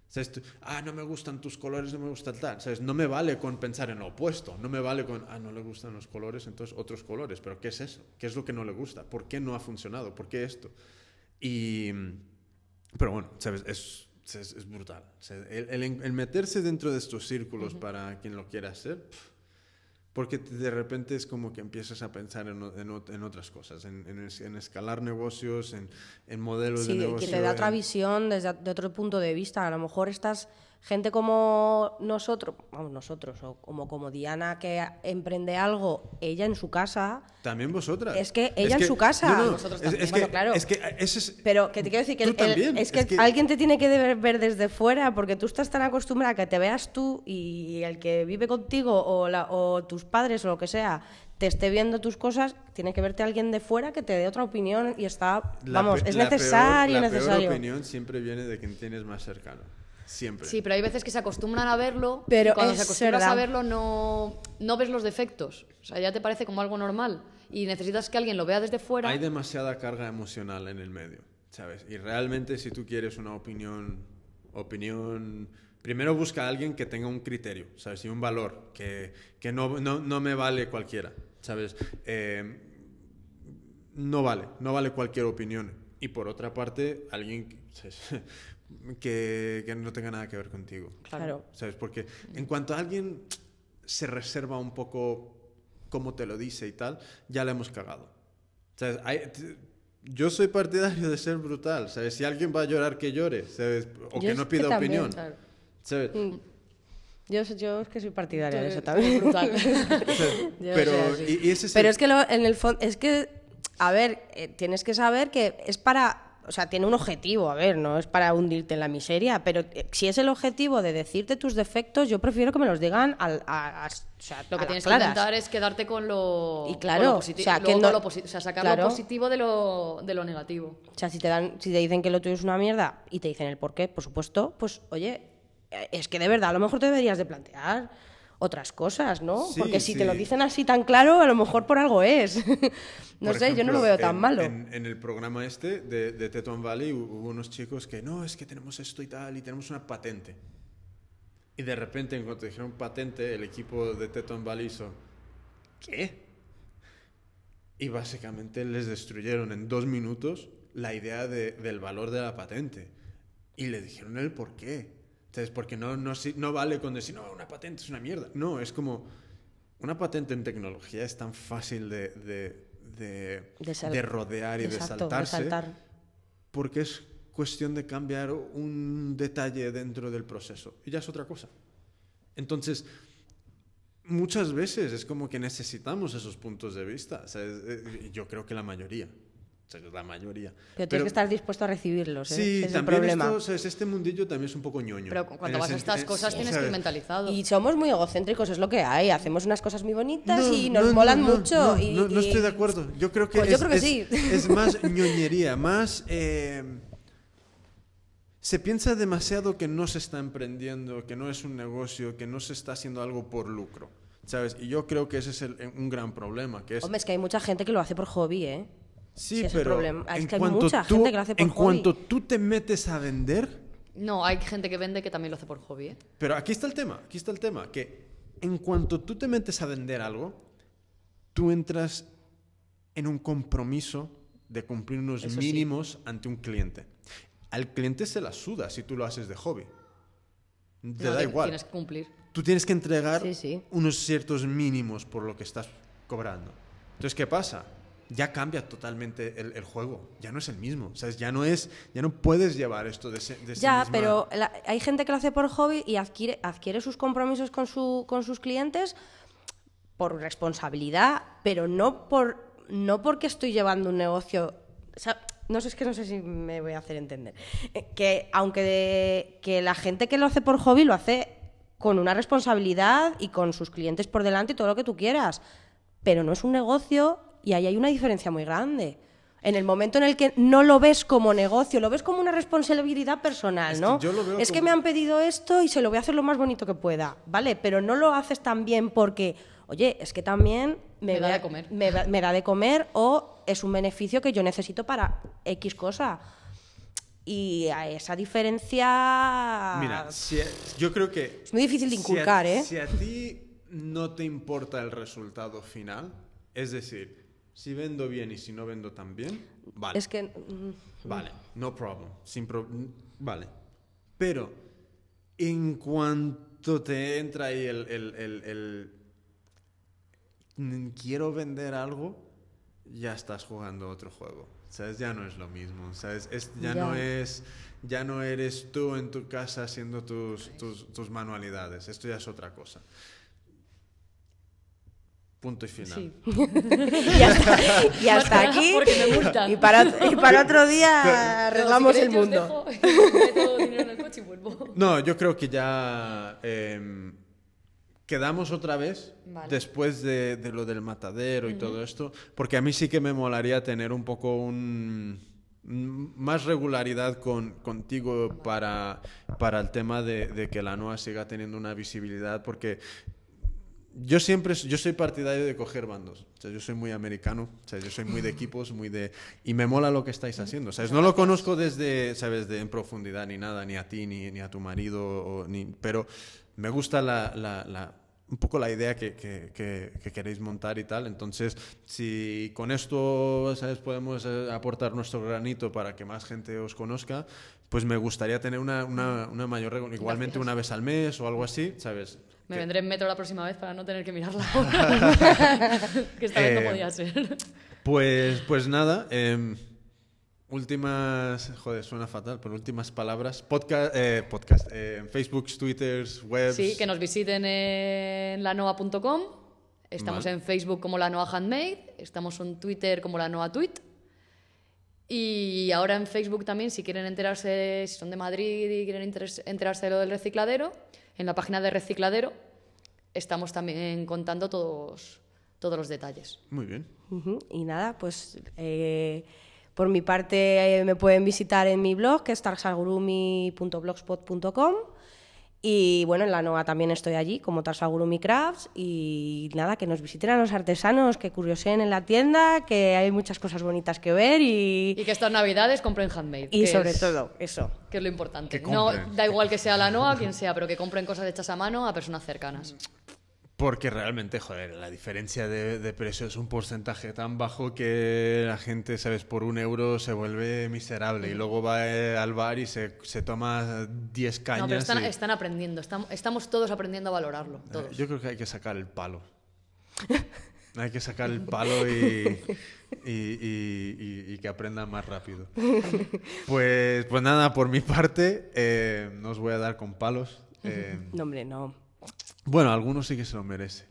¿Sabes? ah, no me gustan tus colores, no me gusta tal. ¿Sabes? No me vale con pensar en lo opuesto. No me vale con, ah, no le gustan los colores, entonces otros colores. Pero ¿qué es eso? ¿Qué es lo que no le gusta? ¿Por qué no ha funcionado? ¿Por qué esto? Y. Pero bueno, ¿sabes? Es, es, brutal. el, meterse dentro de estos círculos para quien lo quiera hacer porque de repente es como que empiezas a pensar en, en, otras cosas, en, en, escalar negocios, en, modelos de negocio. que te da otra visión desde de otro punto de vista. A lo mejor estás gente como nosotros, vamos, nosotros, o como, como Diana que emprende algo, ella en su casa. También vosotras. Es que ella en su casa. nosotros también. Es, que, claro. Es que ese es, Pero que te quiero decir que, el, es, que alguien te tiene que ver, desde fuera, porque tú estás tan acostumbrada a que te veas tú y el que vive contigo o, la, o tus padres o lo que sea te esté viendo tus cosas, tiene que verte alguien de fuera que te dé otra opinión y está, vamos, es necesario, la necesario. La opinión siempre viene de quien tienes más cercano. Siempre. Sí, pero hay veces que se acostumbran a verlo, pero y cuando se acostumbras a verlo no, no ves los defectos. O sea, ya te parece como algo normal y necesitas que alguien lo vea desde fuera. Hay demasiada carga emocional en el medio, ¿sabes? Y realmente si tú quieres una opinión, opinión, primero busca a alguien que tenga un criterio, ¿sabes? Y un valor, que, que no, no, no, me vale cualquiera, ¿sabes? Eh, no vale, no vale cualquier opinión. Y por otra parte, alguien, que, que, no tenga nada que ver contigo. Claro. ¿Sabes? Porque en cuanto a alguien se reserva un poco cómo te lo dice y tal, ya le hemos cagado. ¿Sabes? yo soy partidario de ser brutal, ¿sabes? Si alguien va a llorar, que llore, ¿sabes? O que no pida opinión. ¿sabes? Mm. Yo, yo, es que soy partidaria de eso también. Brutal. pero, y, ese es pero es que en el fondo, es que, a ver, eh, tienes que saber que es para o sea, tiene un objetivo, a ver, no es para hundirte en la miseria, pero eh, si es el objetivo de decirte tus defectos, yo prefiero que me los digan al, a, o sea, lo que tienes que intentar es quedarte con lo, y claro, o sea, que no, o sea, sacar lo positivo de lo, de lo negativo. O sea, si te dan, si te dicen que lo tuyo es una mierda y te dicen el por qué, por supuesto, pues oye, eh, es que de verdad a lo mejor te deberías de plantear otras cosas, ¿no? Porque si te lo dicen así tan claro, a lo mejor por algo es. no sé, yo no lo veo tan malo. En, el programa este de, de Teton Valley hubo unos chicos que no, es que tenemos esto y tal, y tenemos una patente. Y de repente, en cuanto dijeron patente, el equipo de Teton Valley hizo, ¿qué? Y básicamente les destruyeron en dos minutos la idea del valor de la patente. Y le dijeron el por qué. Entonces, porque no, no, vale con decir, no, una patente es una mierda. No, es como, una patente en tecnología es tan fácil de, de, de, De sal- de rodear y Exacto, de saltarse. saltar. Porque es cuestión de cambiar un detalle dentro del proceso. Y ya es otra cosa. Entonces, muchas veces es como que necesitamos esos puntos de vista. O sea, es- eh, yo creo que la mayoría. La mayoría. Pero tienes que estar dispuesto a recibirlos, ¿eh? Sí, es el también problema. esto, o sea, es- este mundillo también es un poco ñoño. Pero cuando el vas a estas cosas tienes ¿sabes? que ir mentalizado. Y somos muy egocéntricos, es lo que hay. Hacemos unas cosas muy bonitas No, y nos no, no, molan no, mucho. No, y, no, no y- estoy de acuerdo. Yo creo que, Pues es, yo creo que es- sí. es más ñoñería, más... eh, se piensa demasiado que no se está emprendiendo, que no es un negocio, que no se está haciendo algo por lucro, ¿sabes? Y yo creo que ese es el- un gran problema, que es... Hombre, es que hay mucha gente que lo hace por hobby, ¿eh? Sí, ese es el pero problema. Es en que hay cuanto mucha tú, gente que lo hace por en hobby. cuanto tú te metes a vender, No, hay gente que vende que también lo hace por hobby, ¿eh? Pero aquí está el tema, aquí está el tema, que en cuanto tú te metes a vender algo, tú entras en un compromiso de cumplir unos Eso sí. mínimos ante un cliente. Al cliente se la suda si tú lo haces de hobby. Te No, da igual. Tienes que cumplir. Tú tienes que entregar Sí, sí. unos ciertos mínimos por lo que estás cobrando. Entonces, ¿qué pasa? Ya cambia totalmente el, el juego. Ya no es el mismo. O sea, ya no es, ya no puedes llevar esto de, ese- de Ya, misma- pero la- hay gente que lo hace por hobby y adquiere, adquiere sus compromisos con, su, con sus clientes por responsabilidad, pero no, por, no porque estoy llevando un negocio. O sea, no sé, es que no sé si me voy a hacer entender. Eh, Que aunque de- que la gente que lo hace por hobby lo hace con una responsabilidad y con sus clientes por delante y todo lo que tú quieras, pero no es un negocio y ahí hay una diferencia muy grande. En el momento en el que no lo ves como negocio, lo ves como una responsabilidad personal, Es que ¿no? yo lo veo es que me han pedido esto y se lo voy a hacer lo más bonito que pueda, ¿vale? Pero no lo haces también porque, oye, es que también me, Me da de comer. Me, da- me da de comer o es un beneficio que yo necesito para X cosa. Y a esa diferencia... Mira, si- yo creo que... Es muy difícil de si a- inculcar, ¿eh? Si a ti no te importa el resultado final, es decir, si vendo bien y si no vendo tan bien, vale. Es que... mm, Vale, no problem. Sin pro- vale. Pero en cuanto te entra ahí el, el- el- el, "Mm, quiero vender algo, ya estás jugando otro juego. ¿Sabes? Ya no es lo mismo. ¿Sabes? Es, ya, Ya. no es. Ya no eres tú en tu casa haciendo tus, tus, tus manualidades. Esto ya es otra cosa. Punto y final. Sí. y hasta, y hasta aquí. Porque me multan. Y para, y para otro día arreglamos si el mundo. os dejo, meto dinero en el coche y vuelvo. No, yo creo que ya em, quedamos otra vez Vale. después de, de lo del matadero y todo esto, porque a mí sí que me molaría tener un poco un más regularidad con, contigo para, para el tema de, de que la NOA siga teniendo una visibilidad, porque yo siempre yo soy partidario de coger bandos. O sea, yo soy muy americano, o sea, yo soy muy de equipos, muy de y me mola lo que estáis haciendo. ¿sabes? No lo conozco desde, sabes, de en profundidad ni nada, ni a ti ni, ni a tu marido, o ni, pero me gusta la, la- la- un poco la idea que, que- que- que queréis montar y tal. Entonces, si con esto, sabes, podemos eh, aportar nuestro granito para que más gente os conozca, pues me gustaría tener una, una, una mayor igualmente una vez al mes o algo así, ¿sabes? Me Que- vendré en metro la próxima vez para no tener que mirar la hora. que esta vez Eh, no podía ser. Pues, pues nada, em, últimas, joder, suena fatal, pero últimas palabras. Podcast, eh, podcast eh, Facebook, Twitters, webs. Sí, que nos visiten en lanoa.com. Estamos en Facebook como La Noa Handmade. Estamos en Twitter como La Noa Tweet. Y ahora en Facebook también, si quieren enterarse, si son de Madrid y quieren enterarse de lo del recicladero, en la página de Recicladero estamos también contando todos, todos los detalles. Muy bien. Y nada, pues eh, por mi parte eh, me pueden visitar en mi blog, que es tarsagurumi.blogspot.com. Y bueno, en la NOA también estoy allí, como Tarsagurumi Crafts. Y nada, que nos visiten a los artesanos, que curioseen en la tienda, que hay muchas cosas bonitas que ver y, Y que estas navidades compren handmade. y sobre es- todo eso. Que es lo importante. Que No compren. da igual que sea la NOA, quien sea, pero que compren cosas hechas a mano a personas cercanas. Porque realmente, joder, la diferencia de, de precio es un porcentaje tan bajo que la gente, ¿sabes? Por un euro se vuelve miserable y luego va eh, al bar y se, se toma 10 cañas. No, pero están, y- están aprendiendo, estamos, estamos todos aprendiendo a valorarlo, todos. Yo creo que hay que sacar el palo. hay que sacar el palo y, y, y- y- y que aprenda más rápido. Pues, pues nada, por mi parte, eh, no os voy a dar con palos. Eh, No, hombre, no. Bueno, algunos sí que se lo merece.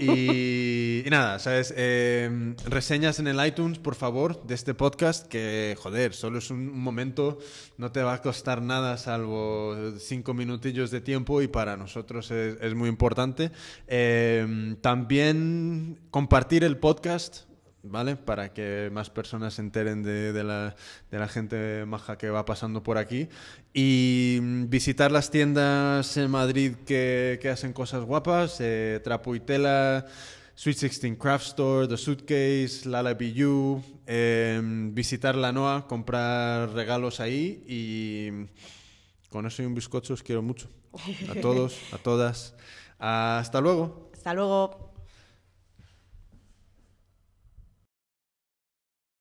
Y, nada, ¿sabes? Eh, reseñas en el iTunes, por favor, de este podcast, que, joder, solo es un, momento, no te va a costar nada salvo cinco minutillos de tiempo y para nosotros es, muy importante. Eh, también compartir el podcast. ¿Vale? Para que más personas se enteren de, de la, de la gente maja que va pasando por aquí. Y mm, visitar las tiendas en Madrid que, que hacen cosas guapas. Eh, Trapo y Tela, Sweet 16 Craft Store, The Suitcase, Lala BU. eh, visitar la NOA, comprar regalos ahí. Y con eso y un bizcocho os quiero mucho. A todos, a todas. Hasta luego. Hasta luego.